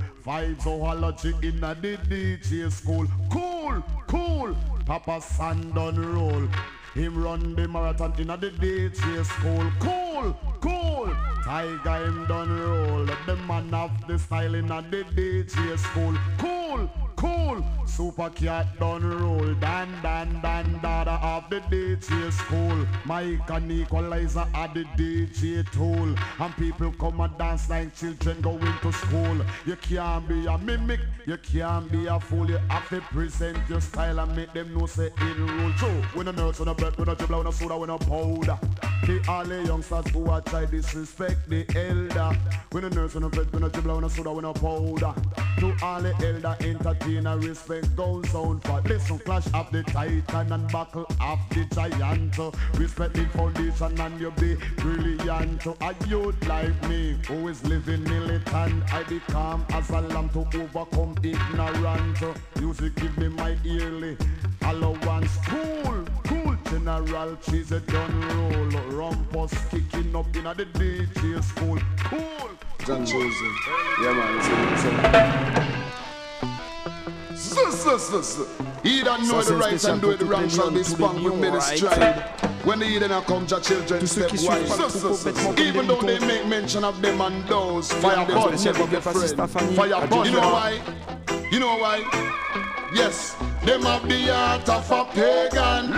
Zoology in a the DJ school. Cool, cool. Papa San done roll. Him run the marathon in a the DJ school. Cool, cool. Tiger him done roll. The man have the style in the DJ school. Cool, cool. Super cat done roll. Dan, dan, dan, dada of the DJ school. Mike and equalizer at the DJ tool. And people come and dance like children going to school. You can't be a mimic. You can't be a fool. You have to present your style and make them know say it rule. True. When a nurse, when a bread, when a dribble, when a soda, when a powder. The all the youngsters who are try disrespect the elder. When a nurse, when a bread, when a dribble, when a soda, when a powder. To all the elder entertainer, respect goes on for listen clash of the titan and buckle of the giant. Respect the foundation and you be brilliant. A youth like me who is living militant, I become as a lamb to overcome ignorant. Music give me my yearly allowance. Cool, cool. General Trees a done roll. Rumpus kicking up in the DJ school. Cool. John Chosen. Yeah, man, so, so, so. He don't know Ça, the right and do it the wrong shall be tous les spun with many right? When the Eden come, Jah children Tous ceux qui step wise. pas le troupeau bêtement Even though they moutons. make mention of them and those, Fire fire Bud, bud never be up à Sista friend. Fire à bud, you know why? You know why? Yes, them have the heart of a pagan.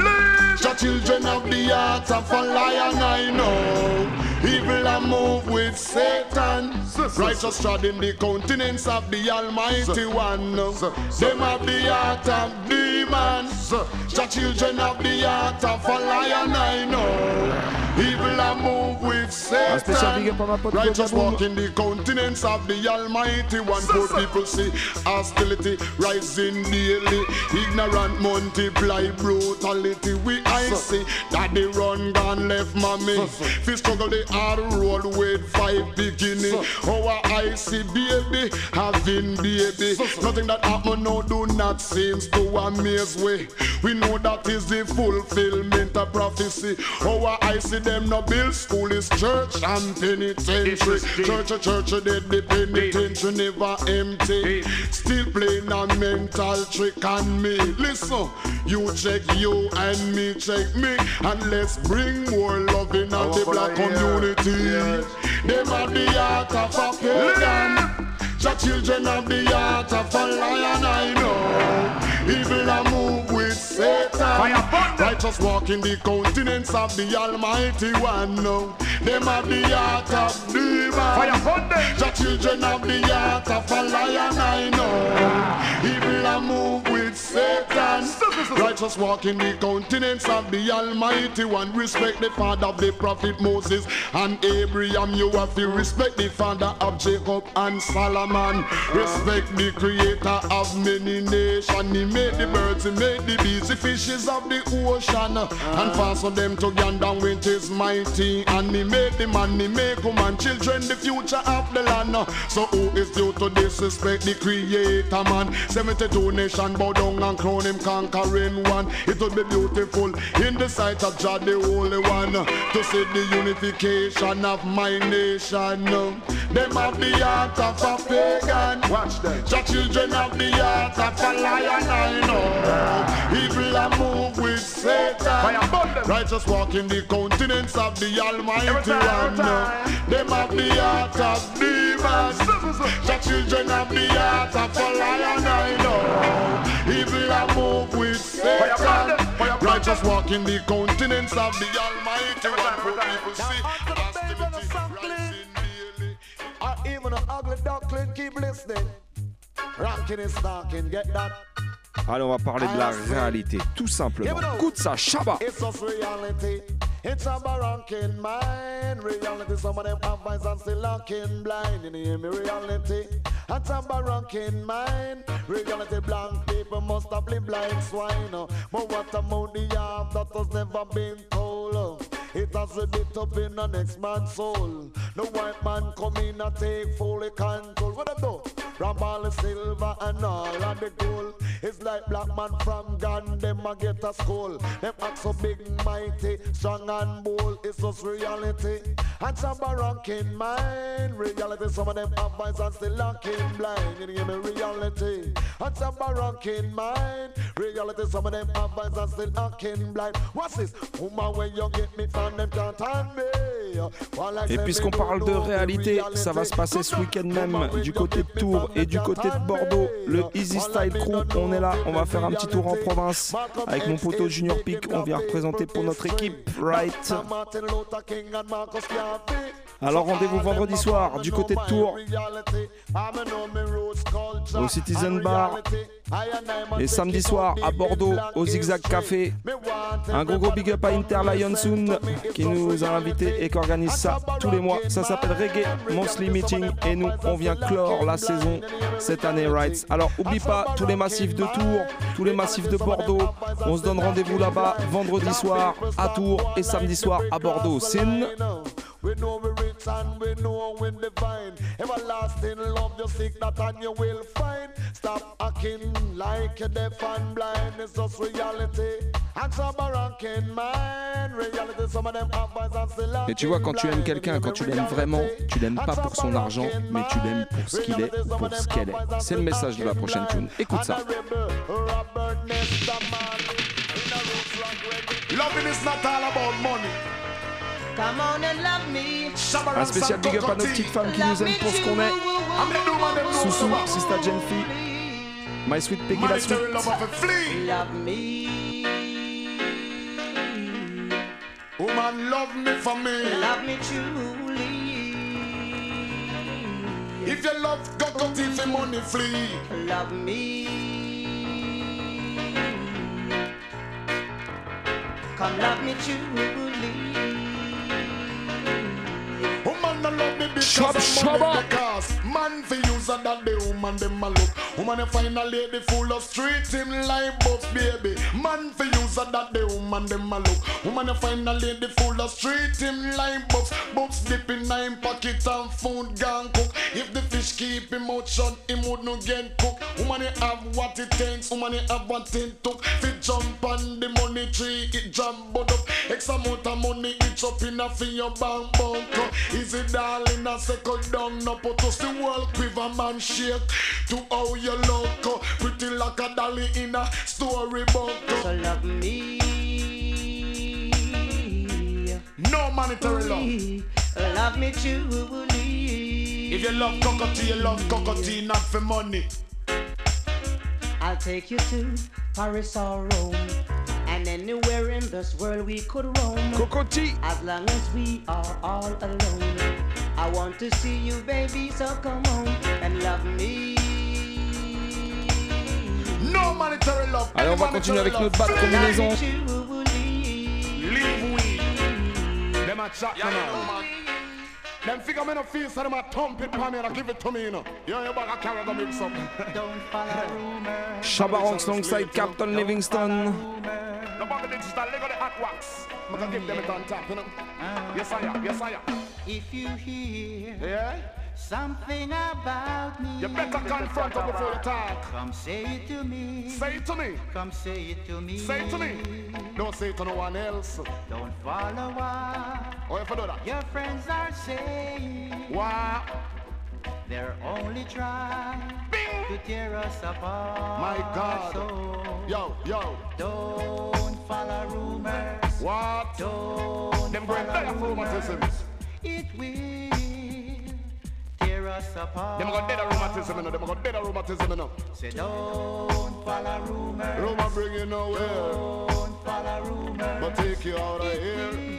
Jah children have the heart of a lion, I know. Evil a move with Satan. Righteous treading the countenance of the Almighty One. Them have the heart of demons. The children of the heart of a lion, I know. Evil a move with Un spécial Satan. up à ma pote Righteous Bobo. walk in the countenance of the Almighty One. Poor people see hostility rising daily. Ignorant multiply brutality. We I see that they run gone left mommy. Fi struggle the hard road with five beginning. Our I see baby having baby. Nothing that happen now do not seems to amaze we. We know that is the fulfillment of prophecy. Our I see them no build school is church and penitentiary. Church, a church, a dead the penitentiary never empty. Still playing a mental trick on me. Listen, you check you and me check me, and let's bring more love in the black community. Them are the heart of a pagan. The children of the heart of a lion, I know. Evil a move with Satan. Righteous walk in the countenance of the Almighty One. No. Them have the heart of demons. The children of the heart of a lion, I know. Evil a move with Satan. Righteous walk in the countenance of the Almighty One. Respect the father of the prophet Moses and Abraham. You have to respect the father of Jacob and Solomon. Respect the creator of many nations. He made the birds, he made the bees, the fishes of the ocean. And fasten them together with his mighty. And he made the man, he make woman, children, the future of the land. So who is due to disrespect the creator man? 72 nation bow down and crown him conquering one. It would be beautiful in the sight of Jah the Holy One to see the unification of my nation. Them have the heart of a pagan. Watch them. The children of the heart of a lion. I know. Evil a move with Satan. Righteous walk in the countenance of the Almighty One. Them have the heart of demons. The children of the heart of a lion. I know. Evil a move with Satan. Righteous walk in the countenance of the Almighty One. Poor people see hostility rising. Or even an ugly duckling, keep listening. Ranking is knocking, get that? Allez, on va parler de la réalité, tout simplement. Écoute ça, Shabba. It's just reality. It's a barranking mind. Reality, some of them have eyes and still looking blind. You hear me? Reality. It's a barranking mind. Reality, blank people must have been blind swine. But what about the arm that has never been told? It has a bit up in the next man's soul. The white man come in and take fully control. What I do? From all the silver and all of the gold. It's like black man from Gun, them a get a skull. Them act so big mighty, strong and bold. It's just reality. And some are ranking mind. Reality, some of them have eyes and still looking blind. You hear me? Reality. And some are ranking mind. Reality, some of them have eyes and still looking blind. What's this? Woman, when you get me from Et puisqu'on parle de réalité, ça va se passer ce week-end même du côté de Tours et du côté de Bordeaux. Le Easy Style Crew, on est là, on va faire un petit tour en province. Avec mon poteau Junior Peak. On vient représenter pour notre équipe, right Alors rendez-vous vendredi soir du côté de Tours au Citizen Bar et samedi soir à Bordeaux au Zigzag Café. Un gros gros big up à Inter Lion Soon qui nous a invités et qui organise ça tous les mois. Ça s'appelle Reggae Monthly Meeting et nous on vient clore la saison cette année Rights. Alors oublie pas tous les massifs de Tours, tous les massifs de Bordeaux. On se donne rendez-vous là-bas vendredi soir à Tours et samedi soir à Bordeaux. Sin. Rich and we know we divine. Everlasting love, just seek that and you will find. Stop acting like you're deaf and blind. It's just reality. And some are ranking mind. Reality, some of them have eyes and still Et tu vois, quand tu aimes quelqu'un, quand tu l'aimes vraiment, tu l'aimes pas pour son argent, mais tu l'aimes pour ce qu'il est ou pour ce qu'elle est. C'est le message de la prochaine tune. Écoute ça. Loving is not all about money. Un spécial big up à nos petites femmes qui nous aiment pour ce qu'on est. Soussou, Sista Genfi, My Sweet Peggy la Sweet. Love me. Woman, love me for me. Love me truly. If you love, go go thief your money flee. Love me. Come love me truly. Love me because Man for use a that the woman them a look. Woman you find a lady full of street him like bucks baby. Man for use a that the woman them a look. Woman you find a lady full of street him like bucks Bucks dip in nine pocket and food gone cook. If the fish keep him out shut him would no get cook. Woman you have what it takes. Woman you have what it took. Fit jump on the money tree it jump up. X amount of money it up in a for your bank bunker Is it darling? A circle down no put us the quiver man shake To how you look uh, Pretty like a dolly in a storybook uh. So love me. No monetary love Love me truly. If you love Cocoa Tea you love Cocoa Tea not for money I'll take you to Paris or Rome. And anywhere in this world we could roam. Cocoa Tea. As long as we are all alone. I want to see you, baby, so come on and love me. No monetary love Allez, on va continuer avec notre bad combinaison. Leave we Them a chat now Them figure me no feel so them a thump it for me and give it to me you know. [LAUGHS] You know you back a carry go mix up. Don't follow rumors. Shabba Ranks alongside Captain Livingston. No bother digital, leg of the hot wax. I'm gonna give them it on top you know. Yes I am, yes I am If you hear Yeah? something about me, You better confront her before you talk come say it to me. Say it to me Come say it to me. Say it to me Don't say it to no one else Don't follow what Oh you for do that your friends are saying. What? They're only trying to tear us apart. My God. So Yo, yo don't follow rumors. What? Don't Them follow rumors. It will tear us apart. Them go dead of rheumatism you know Them go dead of rheumatism you know Say don't follow rumors. Rumor bring you nowhere Don't follow rumors. But take you out of here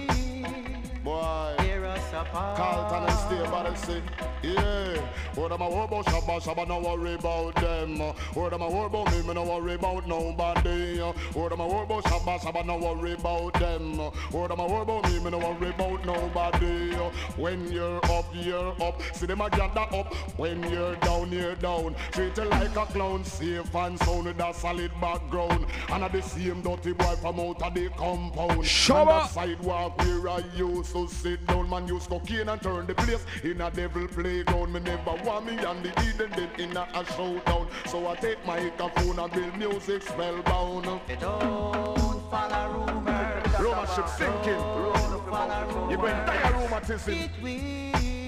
Carlton and stay body say Yeah. What am I worry about Shabba Shabba no worry about them. What am I worry about me Me no worry about nobody. What am I worry about Shabba Shabba no worry about them. What am I worry about me Me no worry about nobody. When you're up you're up. See them a gather up. When you're down you're down. Treat you like a clown. Safe and sound with a solid background. And at the same dirty boy from out of the compound. Shabba. That sidewalk where I used to sit down Man use cocaine and turn the place. In a devil playground Me never want me and the Eden then in a, a showdown. So I take my microphone and build music spellbound. Say don't follow rumors. Roma ship sinking Don't follow rumors. You die of rheumatism. It will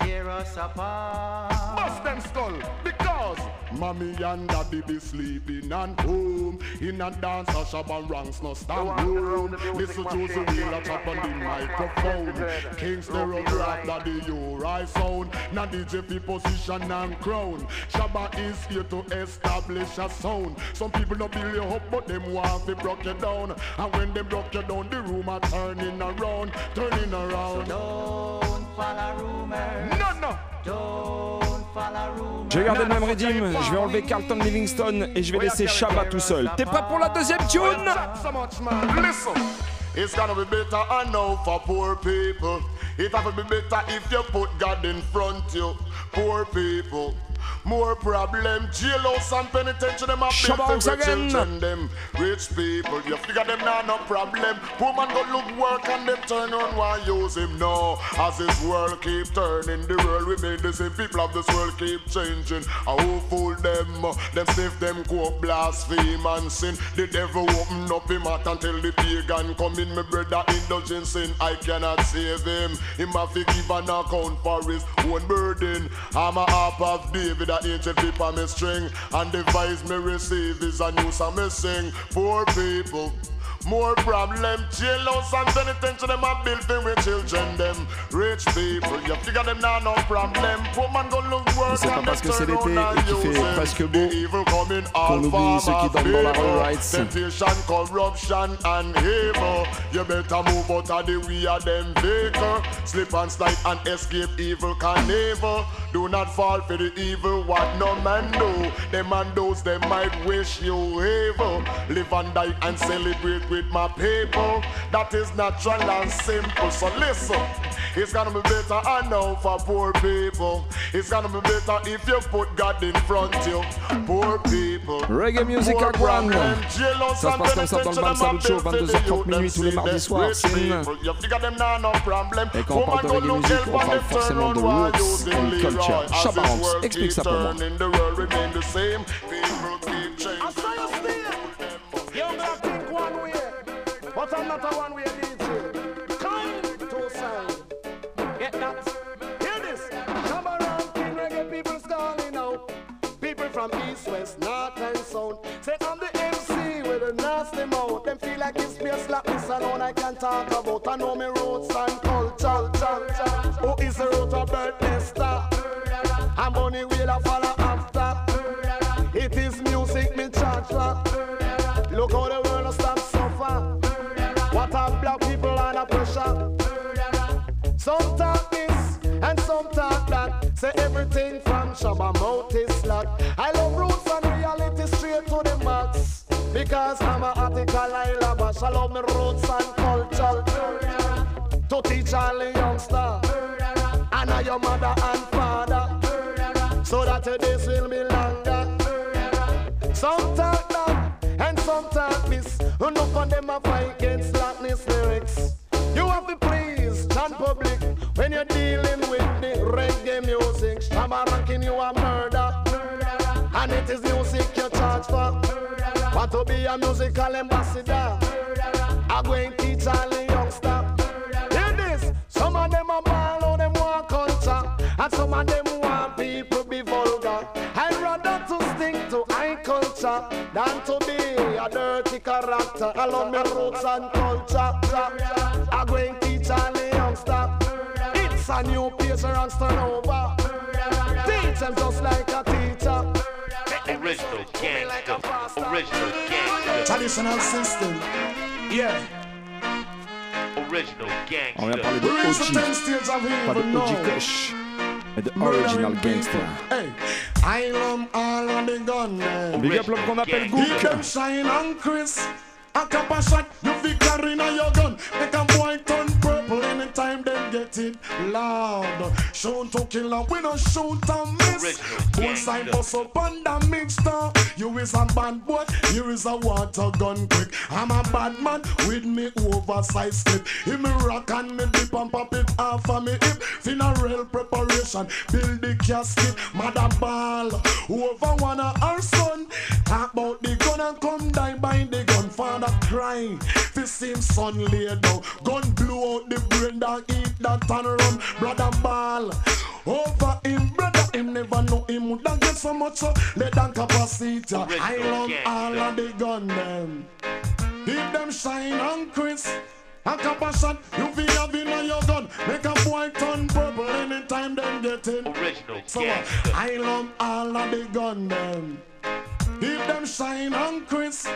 tear us apart. Bust them skull because Mommy and daddy be sleeping and home. In a dance a shabba ranks no stand room. Listen to the wheel a chop on the microphone. King stereograph daddy your eye sound. Now DJ fi position and crown. Shabba is here to establish a sound. Some people no build you up but them want to broke you down. And when they broke you down the room a turning around Turning around. So Don't follow rumors. Rumors. J'ai gardé le même rythme, je vais enlever Carlton Livingston et je vais laisser Shabba tout seul. T'es prêt pour la deuxième tune. It's gonna be better I know for poor people. It have to be better if you put God in front you. Poor people. More problem, jailhouse and penitentiary them Shabba built once for children them. Rich people, you figure them now no problem. Poor man go look work and them turn on why use him now. As this world keep turning, the world remain the same. People of this world keep changing. I who fool them? Them sniff them coke, blaspheme and sin. The devil open up him mouth until the pagan come in. My brother indulge in sin, I cannot save him. Him have to give an account for his own burden. I'm a harp of David, a angel flip on me string. And the voice me receive is a new song me sing. Poor people. More problem, jailhouse and penitentiary them a built in with children them. Rich people, you figure them now no problem. Poor man go look work C'est pas and parce que c'est l'été et qu'il fait presque beau The evil coming all qu'on oublie ceux qui dorment dans la rue. Rights. Temptation, corruption and evil. You better move out of the way of them vehicle. Slip and slide and escape evil carnival. Do not fall for the evil what no man do. Them and those they might wish you evil. Live and die and celebrate with my people. That is natural and simple. So listen, it's gonna be better I know for poor people. It's gonna be better if you put God in front of you. Poor people. Reggae Music à Guam. Ça se passe comme ça dans le Bam Salute Show, 22h30 minuit tous les mardis soirs. Sin. Et quand on parle de reggae music, on parle forcément de roots and culture. Shabba Ranks, explique ça pour moi. Not a one way DJ. Come to side. Get that? Hear this. Come around, King Reggae people's calling out. People from east, west, north, and south. Say I'm the MC with a nasty mouth. Them feel like it's me a slap this alone I can talk about. I know me roots and culture. Who is the root of birthday star? I'm only will I follow Some talk this and some talk that. Say everything from Shabba mouth is slack. I love roots and reality straight to the max. Because I'm a article I love. I love me roots and culture. To teach all the youngster. And I your mother and father. So that days will be longer. Some talk that and some talk this. Enough of them a Shabba ranking you a murder. And it is music you charge for. Want to be a musical ambassador. I go to teach all the youngsters. Hear this. Some of them are ball on them want culture. And some of them want people be vulgar. I'd rather to stick to high culture than to be a dirty character. I love my roots and culture. I go to teach all the youngsters. It's a new page and turn over. Teach them just like a teacher. Original gangster. Original gangster. Traditional system. Yeah. Original oh, On vient gangster. parler de OG, pas de OG Kush, mais de Original Gangster. Hey, I love all of the gunmen. Big up l'homme qu'on appelle Keep Gook. them shine on Chris. A couple shot, you fi carry na your gun. Make a boy turn purple anytime them get it loud. Shoot to kill and we don't shoot and miss. Side bust up on the mixture. You is a bad boy, you is a water gun quick. I'm a bad man with me oversized clip. If me rock and me dip and pop it off of me hip. Funeral preparation, build the casket. Mother ball, one of her son. Talk about the gun and come die by the gun. Father crying, fist him son lay down. Gun blew out the brain, dog eat that and run. Brother ball, over him, brother him never know him would get so much. So let them capacity. I love all of the gun them. Keep them shine on Chris. A couple shot, you feel having on your gun. Make a boy turn purple anytime them get in. Original So uh, I love all of the gun them. Keep them shine on Chris.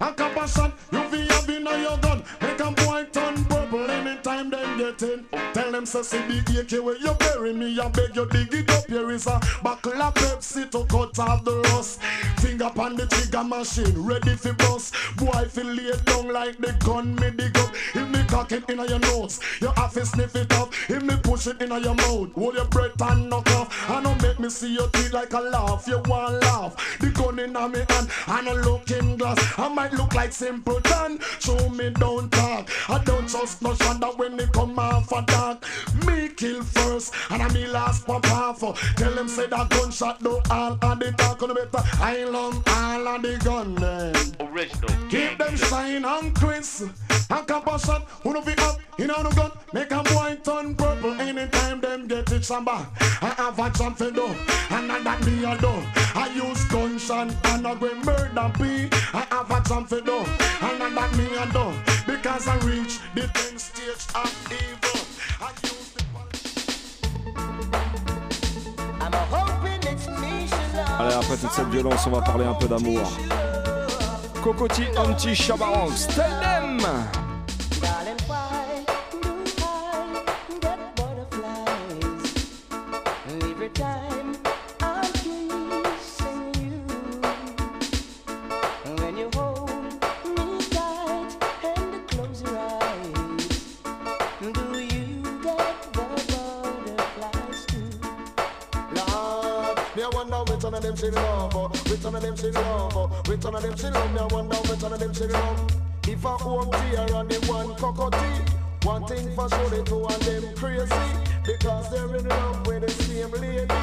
A couple shot, you feel having on your gun. Make a boy turn purple anytime them get in. Tell them say see the AK where you bury me. I beg you dig it up. Here is a buckle of Pepsi to cut off the rust. Finger upon the trigger machine, ready for bust. Boy feel lay down like the gun me dig up. If me cock it inna your nose, you to sniff it up. If me push it inna your mouth, hold your breath and knock off. I don't make me see your teeth like a laugh. You want laugh? The gun inna me hand, and a looking glass. I might look like simpleton. Show me don't talk. I don't trust no shot that when they come off a dark. Me kill first, and I me last pop off. Tell them say that gunshot do all of the talk on the better. I love all of the gun. Original Keep them shine on Chris. A couple shot, who no fi up, in on the gun. Make a boy turn purple anytime them get it samba. I have a jump for do, and I that me a do. I use gunshot and I go murder be. I have a jump for do, and I that me a do. Because I reach the 10 stage of evil. I use the I'm a hoping it's me she loves. Allez, après toute cette violence, on va parler un peu d'amour. Cocotti, Anti, Chabaranx, tell them them she love. Which one of them she love. Me I wonder which one of them she love. If a Home T and the one Cocoa Tea. One thing for sure, the two of them crazy because they're in love with the same lady.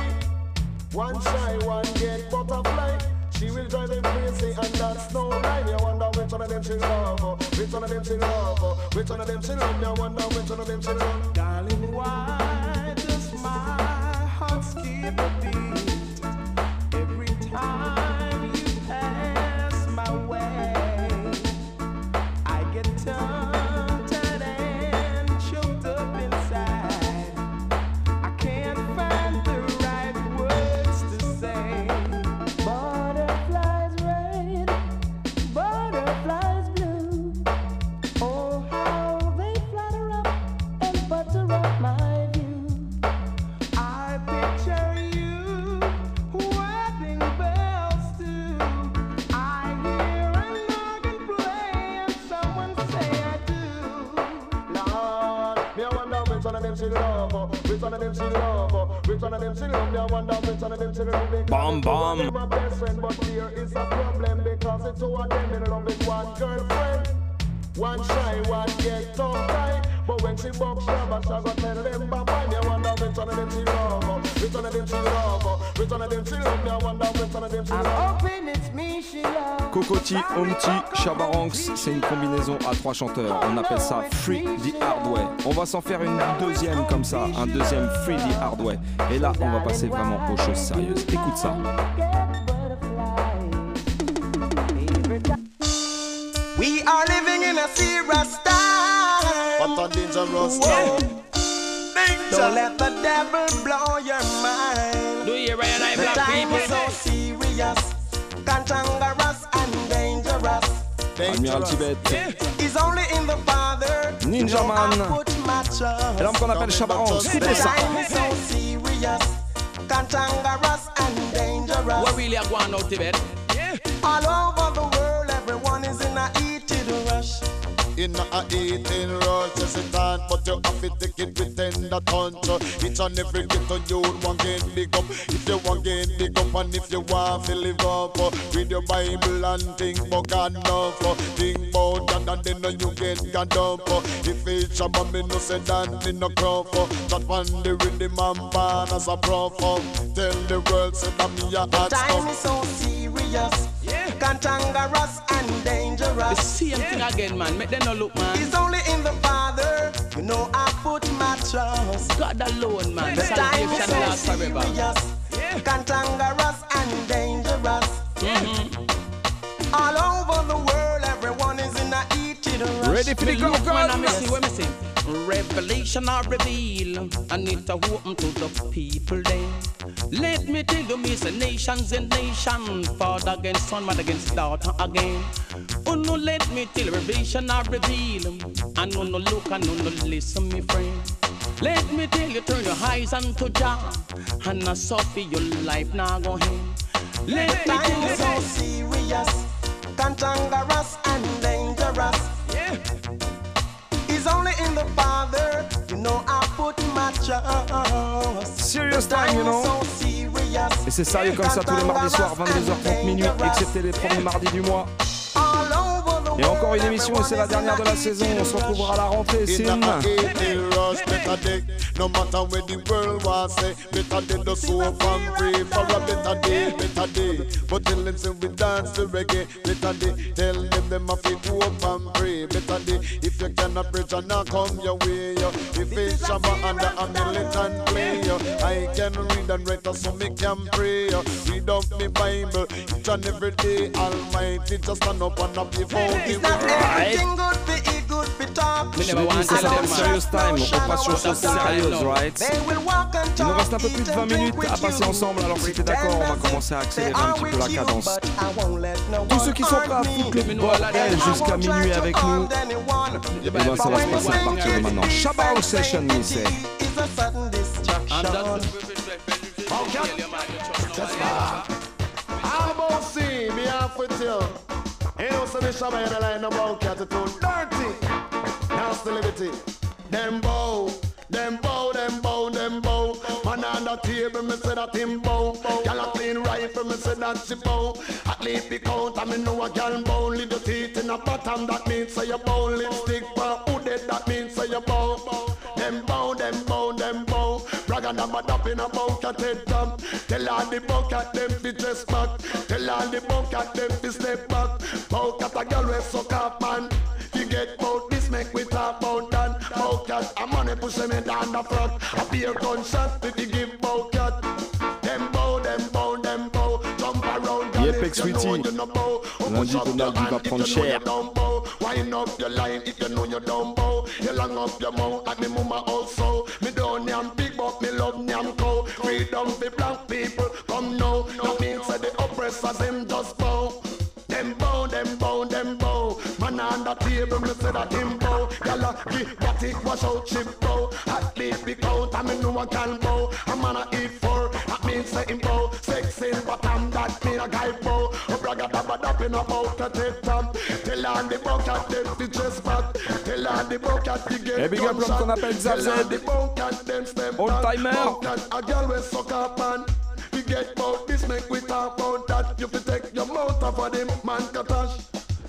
One shy, one get butterfly. She will drive them crazy and that's no lie. You wonder which one of them she love, which one of them she love, which one of them she love. You wonder which one of them she love. Darling, why Bam, the two of bam. them are best friend, but there is a problem because the two of them in love with one girlfriend. One shy, one get tongue tied. But when she buck shabba, she go tell them bye bye. Me I wonder which one of them she love, oh. which one of them she love, oh. which one of them she love. Me I wonder which one of them she I'm love. hoping it's me she loves. Cocoti, Omti, Chabaranx, c'est une combinaison à trois chanteurs. On appelle ça Free the Hard Way. On va s'en faire une deuxième comme ça, un deuxième Free the Hard Way. Et là, on va passer vraiment aux choses sérieuses. Écoute ça. We are living in a serious time. What a dangerous time. Don't let the devil blow your mind. Do you I The time people? is so serious, cantankerous and dangerous. Admiral Tibet, Is only in the Father. Ninja Man. et l'homme qu'on appelle. The Écoutez ça. Time is so serious, cantankerous and dangerous. What really are going out Tibet? All over In a eating rush, yes it can But you have to take it with tender touch Each and every ghetto you want get big up. If you want get big up and if you want to live up uh, Read your Bible and think about God enough uh, Think about God and then uh, you get God up uh, If it's a me no say that me no crop uh, That one the rhythm and born as a prof uh, Tell the world say that me a The hot time is so serious, yeah. cantankerous and The dangerous. same thing again, man. Make them no look, man. It's only in the Father, you know I put my trust. God alone, man. The time is Salvation so lasts forever. serious, cantankerous and dangerous. Mm-hmm. All over the world, Ready for the Me look, man, and me go see what me see. Revelation or reveal, and it a open to the people then. Let me tell you, miss nations and nation, father against son, mother against daughter again. Oh no, let me tell you, revelation or reveal, and no no look and no no listen, me friend. Let me tell you, turn your eyes unto Jah, and a suffer your life now go ahead. Let me Time tell is so you, serious, cantankerous and dangerous. The Father, you know I put my trust. Serious time, you know. Et c'est sérieux comme ça tous les mardis soirs, 22h30 minuit, excepté les premiers mardis du mois. all over the Et encore une émission et c'est la dernière de la saison. On se retrouvera à la rentrée. No matter where the world was say, better day the soul and free for a better day, better day. But tell them say we dance to reggae, better day. Tell them them have to hope and pray, better day. If you cannot preach and not come your way, yo. If it's Shabba under a militant play, yo. I can read and write so me can pray, yo. Read up me Bible each and every day. Almighty just stand up and up before It's not everything good for eat, good for talk. Je l'ai dit, c'est ça, Serious Time. On passe sur choses sérieuses, right Il nous reste un peu plus de 20 minutes à passer ensemble, alors si t'es d'accord, on va commencer à accélérer un petit peu la cadence. Tous ceux qui sont prêts à foutre le bordel jusqu'à minuit avec nous, et ben ça va se passer à partir de maintenant. Shabba Session, Missy. It's a sudden destruction. How about see me off with you? Ain't no shabba in the line about attitude dirty. Nasty liberty. Them bow, them bow, them bow, them bow. Man on the table, me say that him bow. Y'all a clean table, me say that she bow. At least be count, I me know a girl bow. Leave your teeth in a bottom, that means say you bow. Lipstick for who dead, that means say you bow. Them bow, them bow, them bow. Brag and I'm a dap in a head top. Tell all the bucket them fi dress back. Tell all the bucket them fi step back. Bucket a girl we suck up man. You get bout this, make we talk about that. Bucket a money push them down the front. A beer gunshot you give bucket. Them bow, them bow, them bow. Jump around, girl, Yep, if you know ex-Sweetie. you no bow. Lundi, Donald, il va prendre cher. Wind up your line if you know you don't bow. You long up your mouth like me mama also. Me don't yam big but me love yam cow. Freedom for black people come now. That means that the oppressors them just bow. Them bow, them bow, them bow. Man on the table, me say that him bow. Gyal a give what it wash out chip bow. At least big I me know I can bow. A man a eat for, that means say him bow. Sex in bottom, that mean a guy bow. A bragga dabba dap in a take top. Tell the bucket, them fi chest back. Tell the bucket, you get big up l'homme qu'on appelle Zab Tell on the bucket, them step Old timer. A girl we suck up man. We get bout this, make we talk about that. You fi take your mouth off of them, man katash.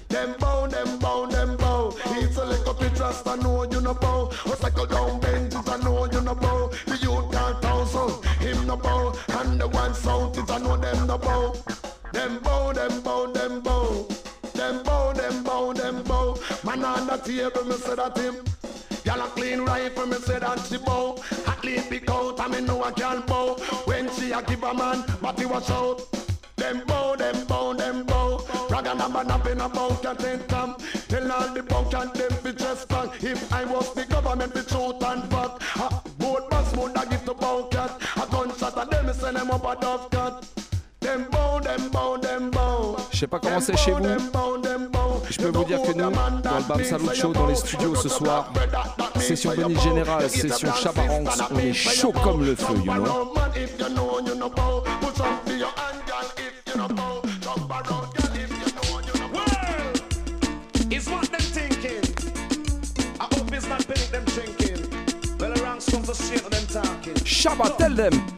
Them bow, them bow, them bow. It's a little bit trust, I know you no bow. A cycle down benches, I know you no bow. The youth can't him no bow. Man table, me say that him. Y'all a clean rifle, me say that she bow. At least pick out, I me know I can bow. When she a give a man, but he was out. Them bow, them bow, them bow. Rag and a up in a and come. Tell all the bucket them fi just back. If I was the government, fi truth and back. A boat bus would a give to bucket. A gunshot a them, me send them up a dove cut. Je sais pas comment c'est chez vous. Je peux vous dire que nous, dans le Bam Salut Show, dans les studios ce soir, session Benny Général, session Chabaranx, on est chaud comme le feu, you know. It's what them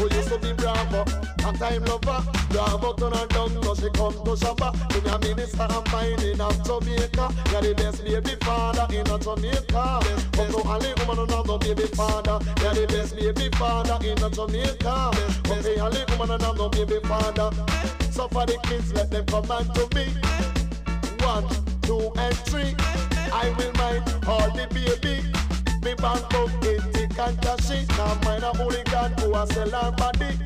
Who used to be bravo, a time lover. Bravo turn her down, now she come to. To me a minister and mining of Jamaica. You're the best baby father in a Jamaica. Come to all the woman and have no baby father. You're the best baby father in a Jamaica. Come to all the woman and have no baby father. So for the kids, let them come and to me. One, two, and three. I will mind all the baby. Me bank up in tick and cash it. Now mine a hooligan who a sell her body.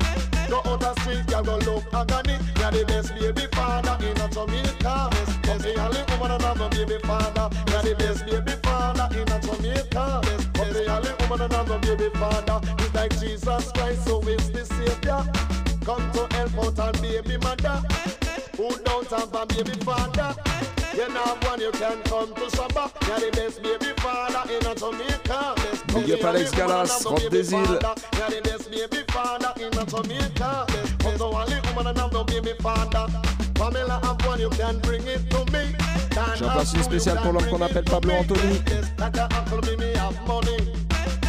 Go out the street, you go look agony. You're the best baby father in a Jamaica. Come here and live woman and have a baby father. You're the best baby father in a Jamaica. Come here and live woman and have a baby father. It's like Jesus Christ, so is the Savior. Come to help out and baby mother. Who don't have a baby father? You know one you can come to Shabba. You're the best baby father in Jamaica. Big up Alex Galas, Rob des Îles. You're the best baby father in Jamaica. Come to only woman and have no baby father. Pamela have one you can bring it to me. J'en passe une spéciale pour l'homme qu'on appelle Pablo Anthony.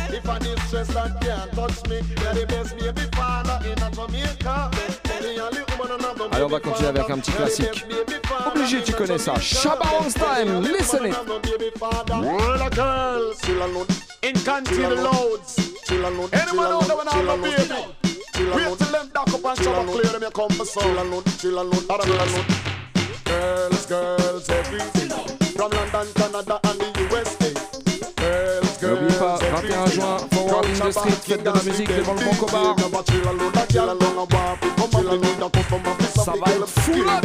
If I need stress that can't touch me, you're the best baby father in Jamaica. Allez, on va continuer avec un petit classique. Obligé, tu connais ça. Shabba Time, listen it. World of girls, chill alone. In country the loads, chill alone. Anyone out there when I'm a baby? Wait till them dock up and shower clear them you come for some. Chill alone, chill alone, chill alone. Girls, girls, everything. From London, Canada and the USA. Girls, girls, N'oublie pas, 21 juin, In the Street, fête de la musique devant le Banco Bar. Ça va être fou là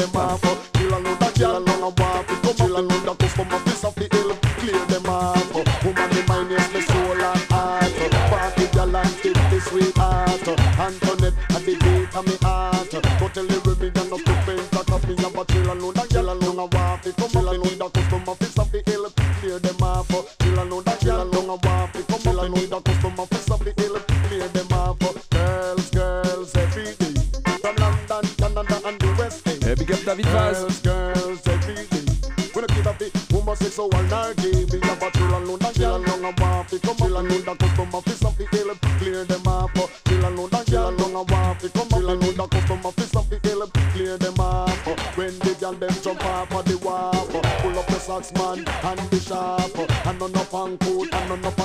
Antoinette at the gate of say so? All night day Big up a chill alone that girl alone a walk it Come up. Need a custom office of the hill Clear them off Chill alone that girl alone a walk it Come up. Need a custom office of the hill Clear them off When the girl them jump off of the wharf Pull up the socks man and the sharp And none up on coat and none up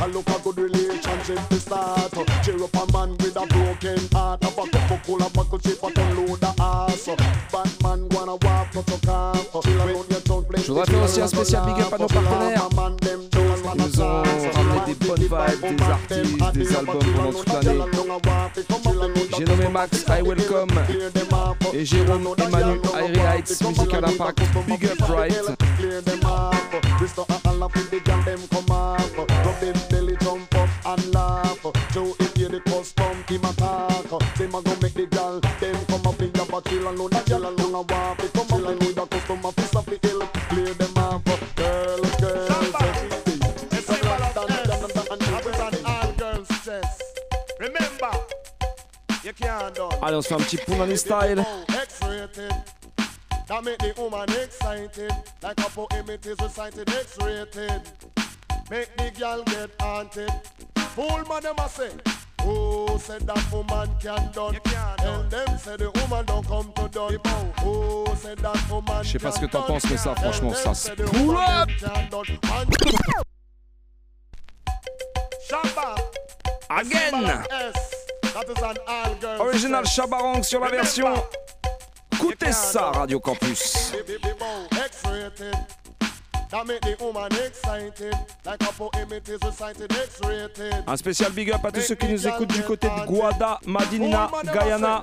I look a good aussi un spécial big up à nos partenaires. Ils nous ont ramené des bonnes vibes, des artistes, des albums pendant toute l'année. J'ai nommé Max, I Welcome, et Jérôme et Manu, Airy Heights, Musical Impact, Big Up Right. On se fait un petit Punani style. X-rated. That make the woman excited. Like a poem it is recited X-rated. Make the girl get haunted. Fool man them a say. Who said that woman can done? And them say the woman don't come to done. Who said that woman Je sais pas ce que t'en penses, mais ça, franchement, ça se pull up. Again. Original Chabarang sur la version. Écoutez ça, Radio Campus. Un spécial big up à tous ceux qui nous écoutent du côté de Guada, Madina, Guyana.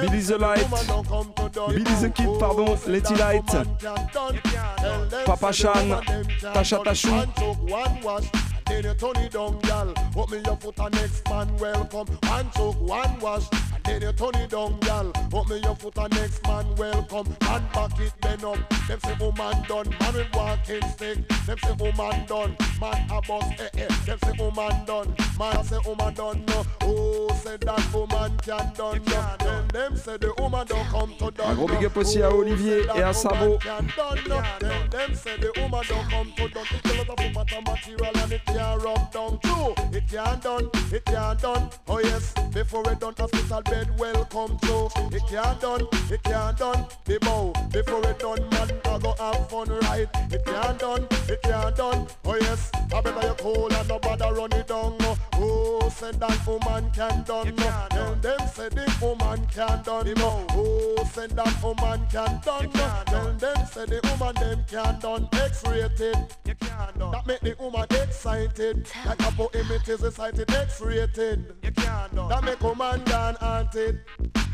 Billy the Light, Billy the Kid, pardon, Letty Light, Papa Chan, Tasha Tachou. Then you turn it down, girl. Put me your foot and next man welcome. One took one wash. Then you turn it down, gal. Put me your foot on next man, welcome. Man back it then up. Them say woman done, man with walking stick. Them say woman done, man a eh eh. Them say woman done, man say woman done. No. Oh, say that woman can done. No. Then them say the woman don't come to done. Un gros big up aussi Oh, à Olivier et à Sabo. them say the woman don't come to done. It's a lot of woman material and it can't rub down too. It can't done, it can't done. Oh yes, before it done, hospital bed welcome to. It can't done, it can't done. The bow before it done, man, I go have fun right. It can't done, it can't done. Oh yes, I better you cool and no bother run it down. Said that woman can done. no. Then them say the woman can done. no. Oh, said that woman can done. no. Then them say the woman them can done. X-rated. That make the woman excited. Like a poem it is recited X-rated. That make woman gone haunted.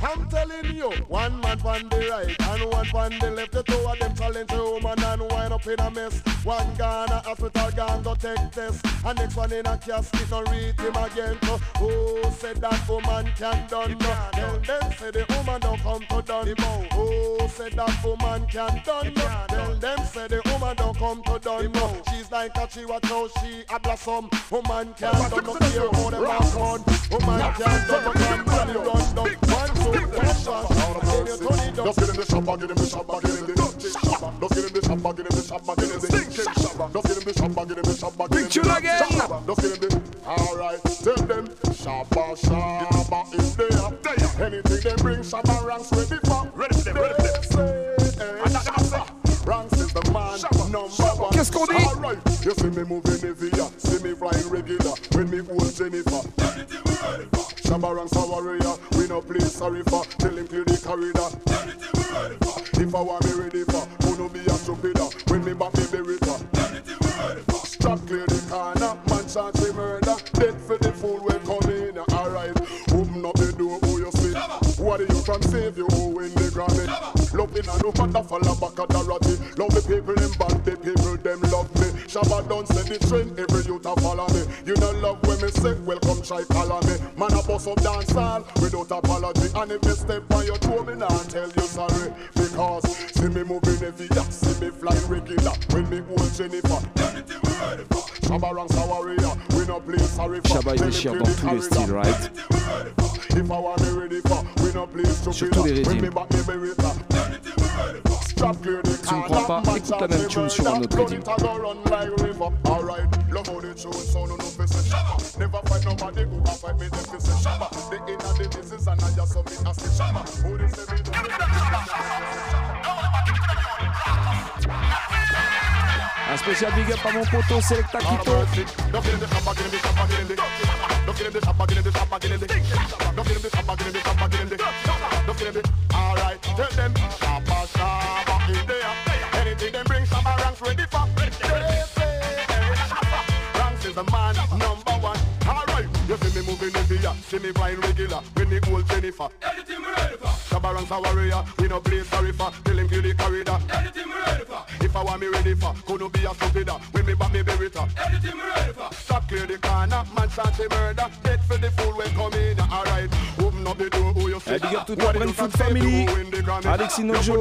I'm telling you, one man on the right and one on the left. The two of them challenge a woman and wind up in a mess. One gone a hospital, gone go take test. And next one in a casket, no read him again. So, oh, said that woman can done. No. Then them say the woman don't come to done. Oh, said that woman can done. No. Then them say the woman don't come to done. No. She's like a chihuahua, she a blossom. Woman can done, no care how them have fun. Woman can done, no can run run down. One, two, one shot. Then you turn. Just get in the shop, get in the shop, get in the shop. Just get in the shop, get in the shop, get in the stinking shop. Just get in the shop, get in the shop, get in the again. shop. Just get in the. All right, tell them shabba shabba is there. Anything they bring, shabba ranks ready for. Ready for them, ready for them. Eh, ranks is the man number one. Qu'est-ce qu'on dit? All right, you see me moving Nivea, see me flying regular. When me hold Jennifer. Shabba ranks a warrior, we no play sorry for. Tell him clear the corridor. If I want me ready for, who no be a stupider. When me back me berita. Strap clear the corner, man charge me murder. Dead for the fool when come in. Alright, open up the door, who you see? What are you from save you who in the granny? Love in a no matter fall back at the ratty. Love the people them bad, the people them love me. Shabba don't set the trend, every youth a follow me. You know love when me say, welcome try follow me. Man a bust up dance all without apology. And if me step on your toe, me nah tell you sorry. Because see me moving heavy, yeah, see me flying regular. When me hold Jennifer. Shabba ranks a warrior, we no play sorry for. Shabba il déchire dans tous les styles, right? If I want me ready for, we no play stupid. Sur tous les When me rythmes. back me berita. Strap clear the Tu me crois pas Écoute la même tune sur un autre rythme. It a go run like river. Alright, love how the tune sound, no fi say shabba. Never fight nobody who can fight me, them fi say shabba. The inna the business and I just submit as the shabba. Who they say me do? Un spécial big up à mon poteau Selecta Kito. The the the. The the the. The the the. The. Alright, tell them shabba, shabba is there. Anything them bring, shabba ranks ready for. They Ranks is the man number one. Alright, you see me moving in the see me flying regular. When me old Jennifer. Anything me ready for. Shabba ranks a warrior, we no play sorry for. Tell him kill the corridor. Anything me ready for. I want me ready for, couldn't be a stupider. Uh, when me back me berita. Uh. Anything me ready for. Stop clear the corner, man chance a murder. Dead for the fool toute la Food Family. Alexis Nojo,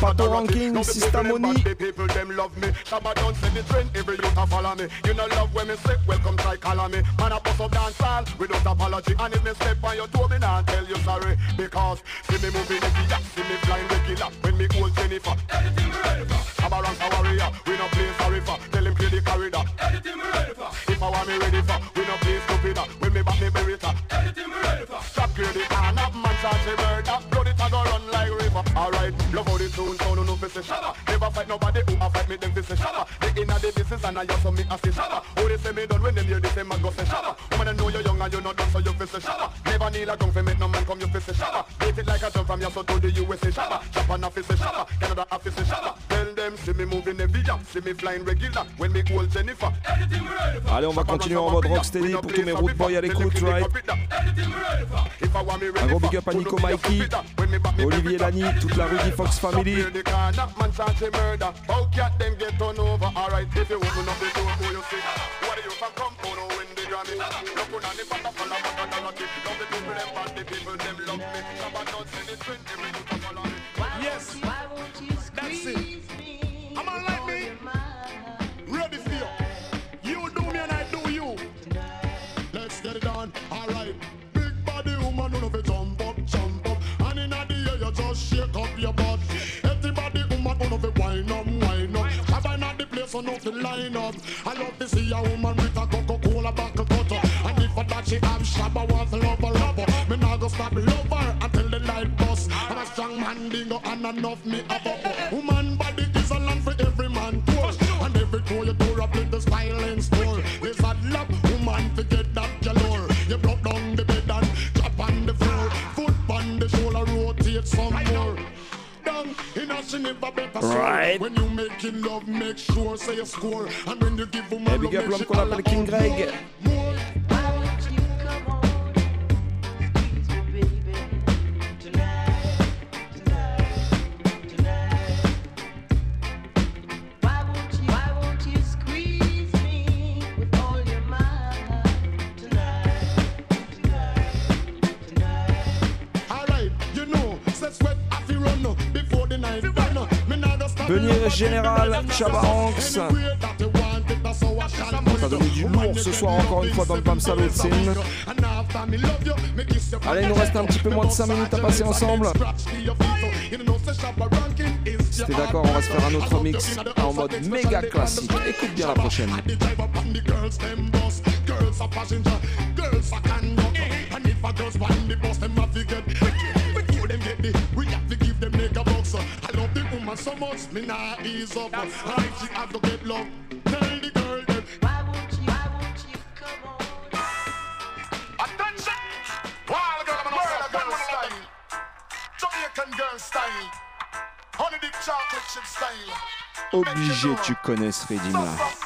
Pato Ranking, Sista Moni. The people them love me. Shabba don't set the trend, every youth a follow me. You know love when me say, welcome try call me. Man a bust up dance all without apology. And if me step on your toe, me nah tell you sorry. Because see me moving the yeah, see me flying regular. When me hold Jennifer. Anything me ready for. Shabba a warrior, we no play sorry for. Tell him clear the corridor. Anything me ready for. If I want me ready for, we no play stupider. When me back me berita. Anything me ready for. Stop clear the murder. Blood it a go run like river. Alright, love how the tune sound, no fi say shabba. Never fight nobody who a fight me, them fi say shabba. They inna the business and I just me a say shabba. Who they say me done when them hear the same man go say shabba. Woman I know you're young and you're not done, so you fi say shabba. Never kneel a down fi make no man come, you fi say shabba. Beat it like a drum from your son to the USA shabba. Japan a fi say shabba, Canada a fi say shabba. Me moving every year, see me flying regular. When me Jennifer. Allez, on va continuer en mode rocksteady pour tous mes road boys à l'écoute, right? Un gros big up à Nico Mikey, Olivier Lani, toute la Rudy Fox Family. Clear the corner, so no fi line up. I love to see a woman with a Coca-Cola buckle cutter. And if for that she have shabba, want to love her rubber. Me nah go stop love her until the light bust. And a strong man dingo and enough me a bubble. Woman body is a land for every man tour. And every tour you do up in the styling store. There's a love woman to get that galore. You broke down the bed and drop on the floor. Foot on the shoulder, rotate some Right. When you making love, make sure say you score. And when you give big up love, l'homme make qu'on she appelle King Greg. Général, Chaba Ranks. On t'a donné du lourd ce soir encore une fois dans le Bam Salut. Allez, il nous reste un petit peu moins de 5 minutes à passer ensemble. Si t'es d'accord, on va se faire un autre mix en mode méga classique. Écoute bien la prochaine. Them get the, we have to give them make a box. I love the woman so much, me nah ease up. And if she have to get love, tell the girl that. Attention! Wild girl, I'm a girl style. Jamaican girl style. Honey dip chocolate chip style. Obligé, tu connais ce rythme là.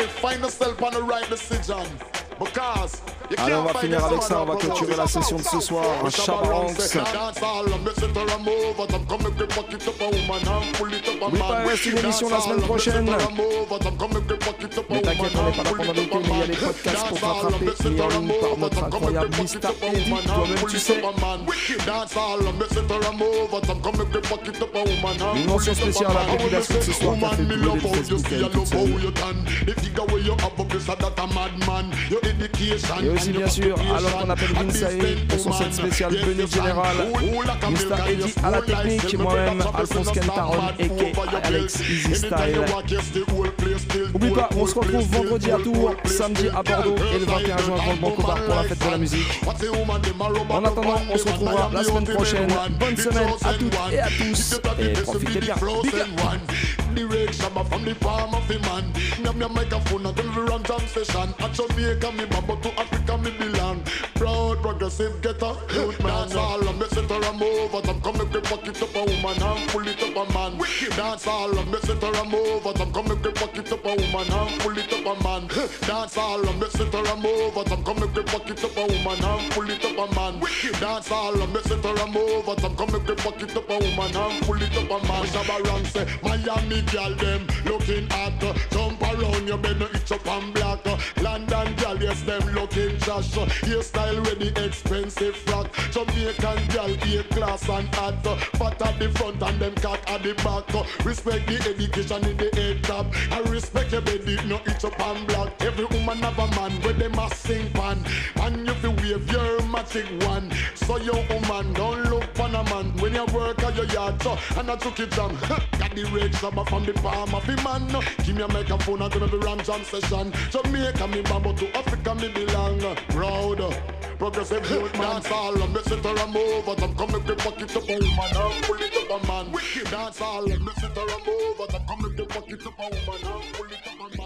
Life, find yourself on the right decision. Because Allez, on va finir avec ça, on va clôturer la session de ce soir. Un Chaba Ranks. Oui, pas reste une émission la semaine prochaine. Mais t'inquiète, on n'est pas là pendant l'été, mais il y a les podcasts pour rattraper mis en ligne par notre incroyable Mr. Eddie. Toi-même, tu sais. Une mention spéciale à la population de ce soir qui a fait brûler le Facebook toute. Et aussi bien sûr alors qu'on appelle Vinsae pour son set spécial Benny Général. Mr. Eddie à la technique, moi-même Alphonse Kentaron et Alex Easy Style. Oublie pas, on se retrouve vendredi à Tours, samedi à Bordeaux et le 21 juin dans le Banco Bar pour la fête de la musique. En attendant, on se retrouvera la semaine prochaine. Bonne semaine à toutes et à tous et profitez bien. Up. direction but from the palm of the man. Me me microphone and tell run jam session. At Jamaica me bamba to Africa me belong. Proud progressive getter, youth man. Dance all and me sit her and move. But I'm coming to fuck it up a woman and pull it up a man. Dance all and me sit her and move. But I'm coming to fuck it up a woman and pull it up a man. Dance all and me sit her and move. But I'm coming to fuck it up a woman and pull it up a man. Dance all and me sit her and move. But I'm coming to fuck it up a woman and pull it up a man. Shabba Rank say Miami girl them looking hot. uh, Jump around your bed, no up and black. uh, London girl, yes them looking trash. uh, Hairstyle ready, expensive frock. Jamaican girl, A class and hot. Fat at the front and them cock at the back. Respect the education in the head top. I respect your baby, no itch up and black. Every woman have a man where them must sing pan. And you feel wave your magic one. So your woman don't look on a man when you work at your yard. And I took it down. Got the red summer from the palm of the man. Give me a microphone and do me ram jam session. Jamaica me bamboo to Africa me belong. Proud. Progressive youth dance all sit her and move But I'm coming to fuck it up a woman and pull it up a man Dance all sit her and move But I'm coming to fuck it up a woman and pull it up a man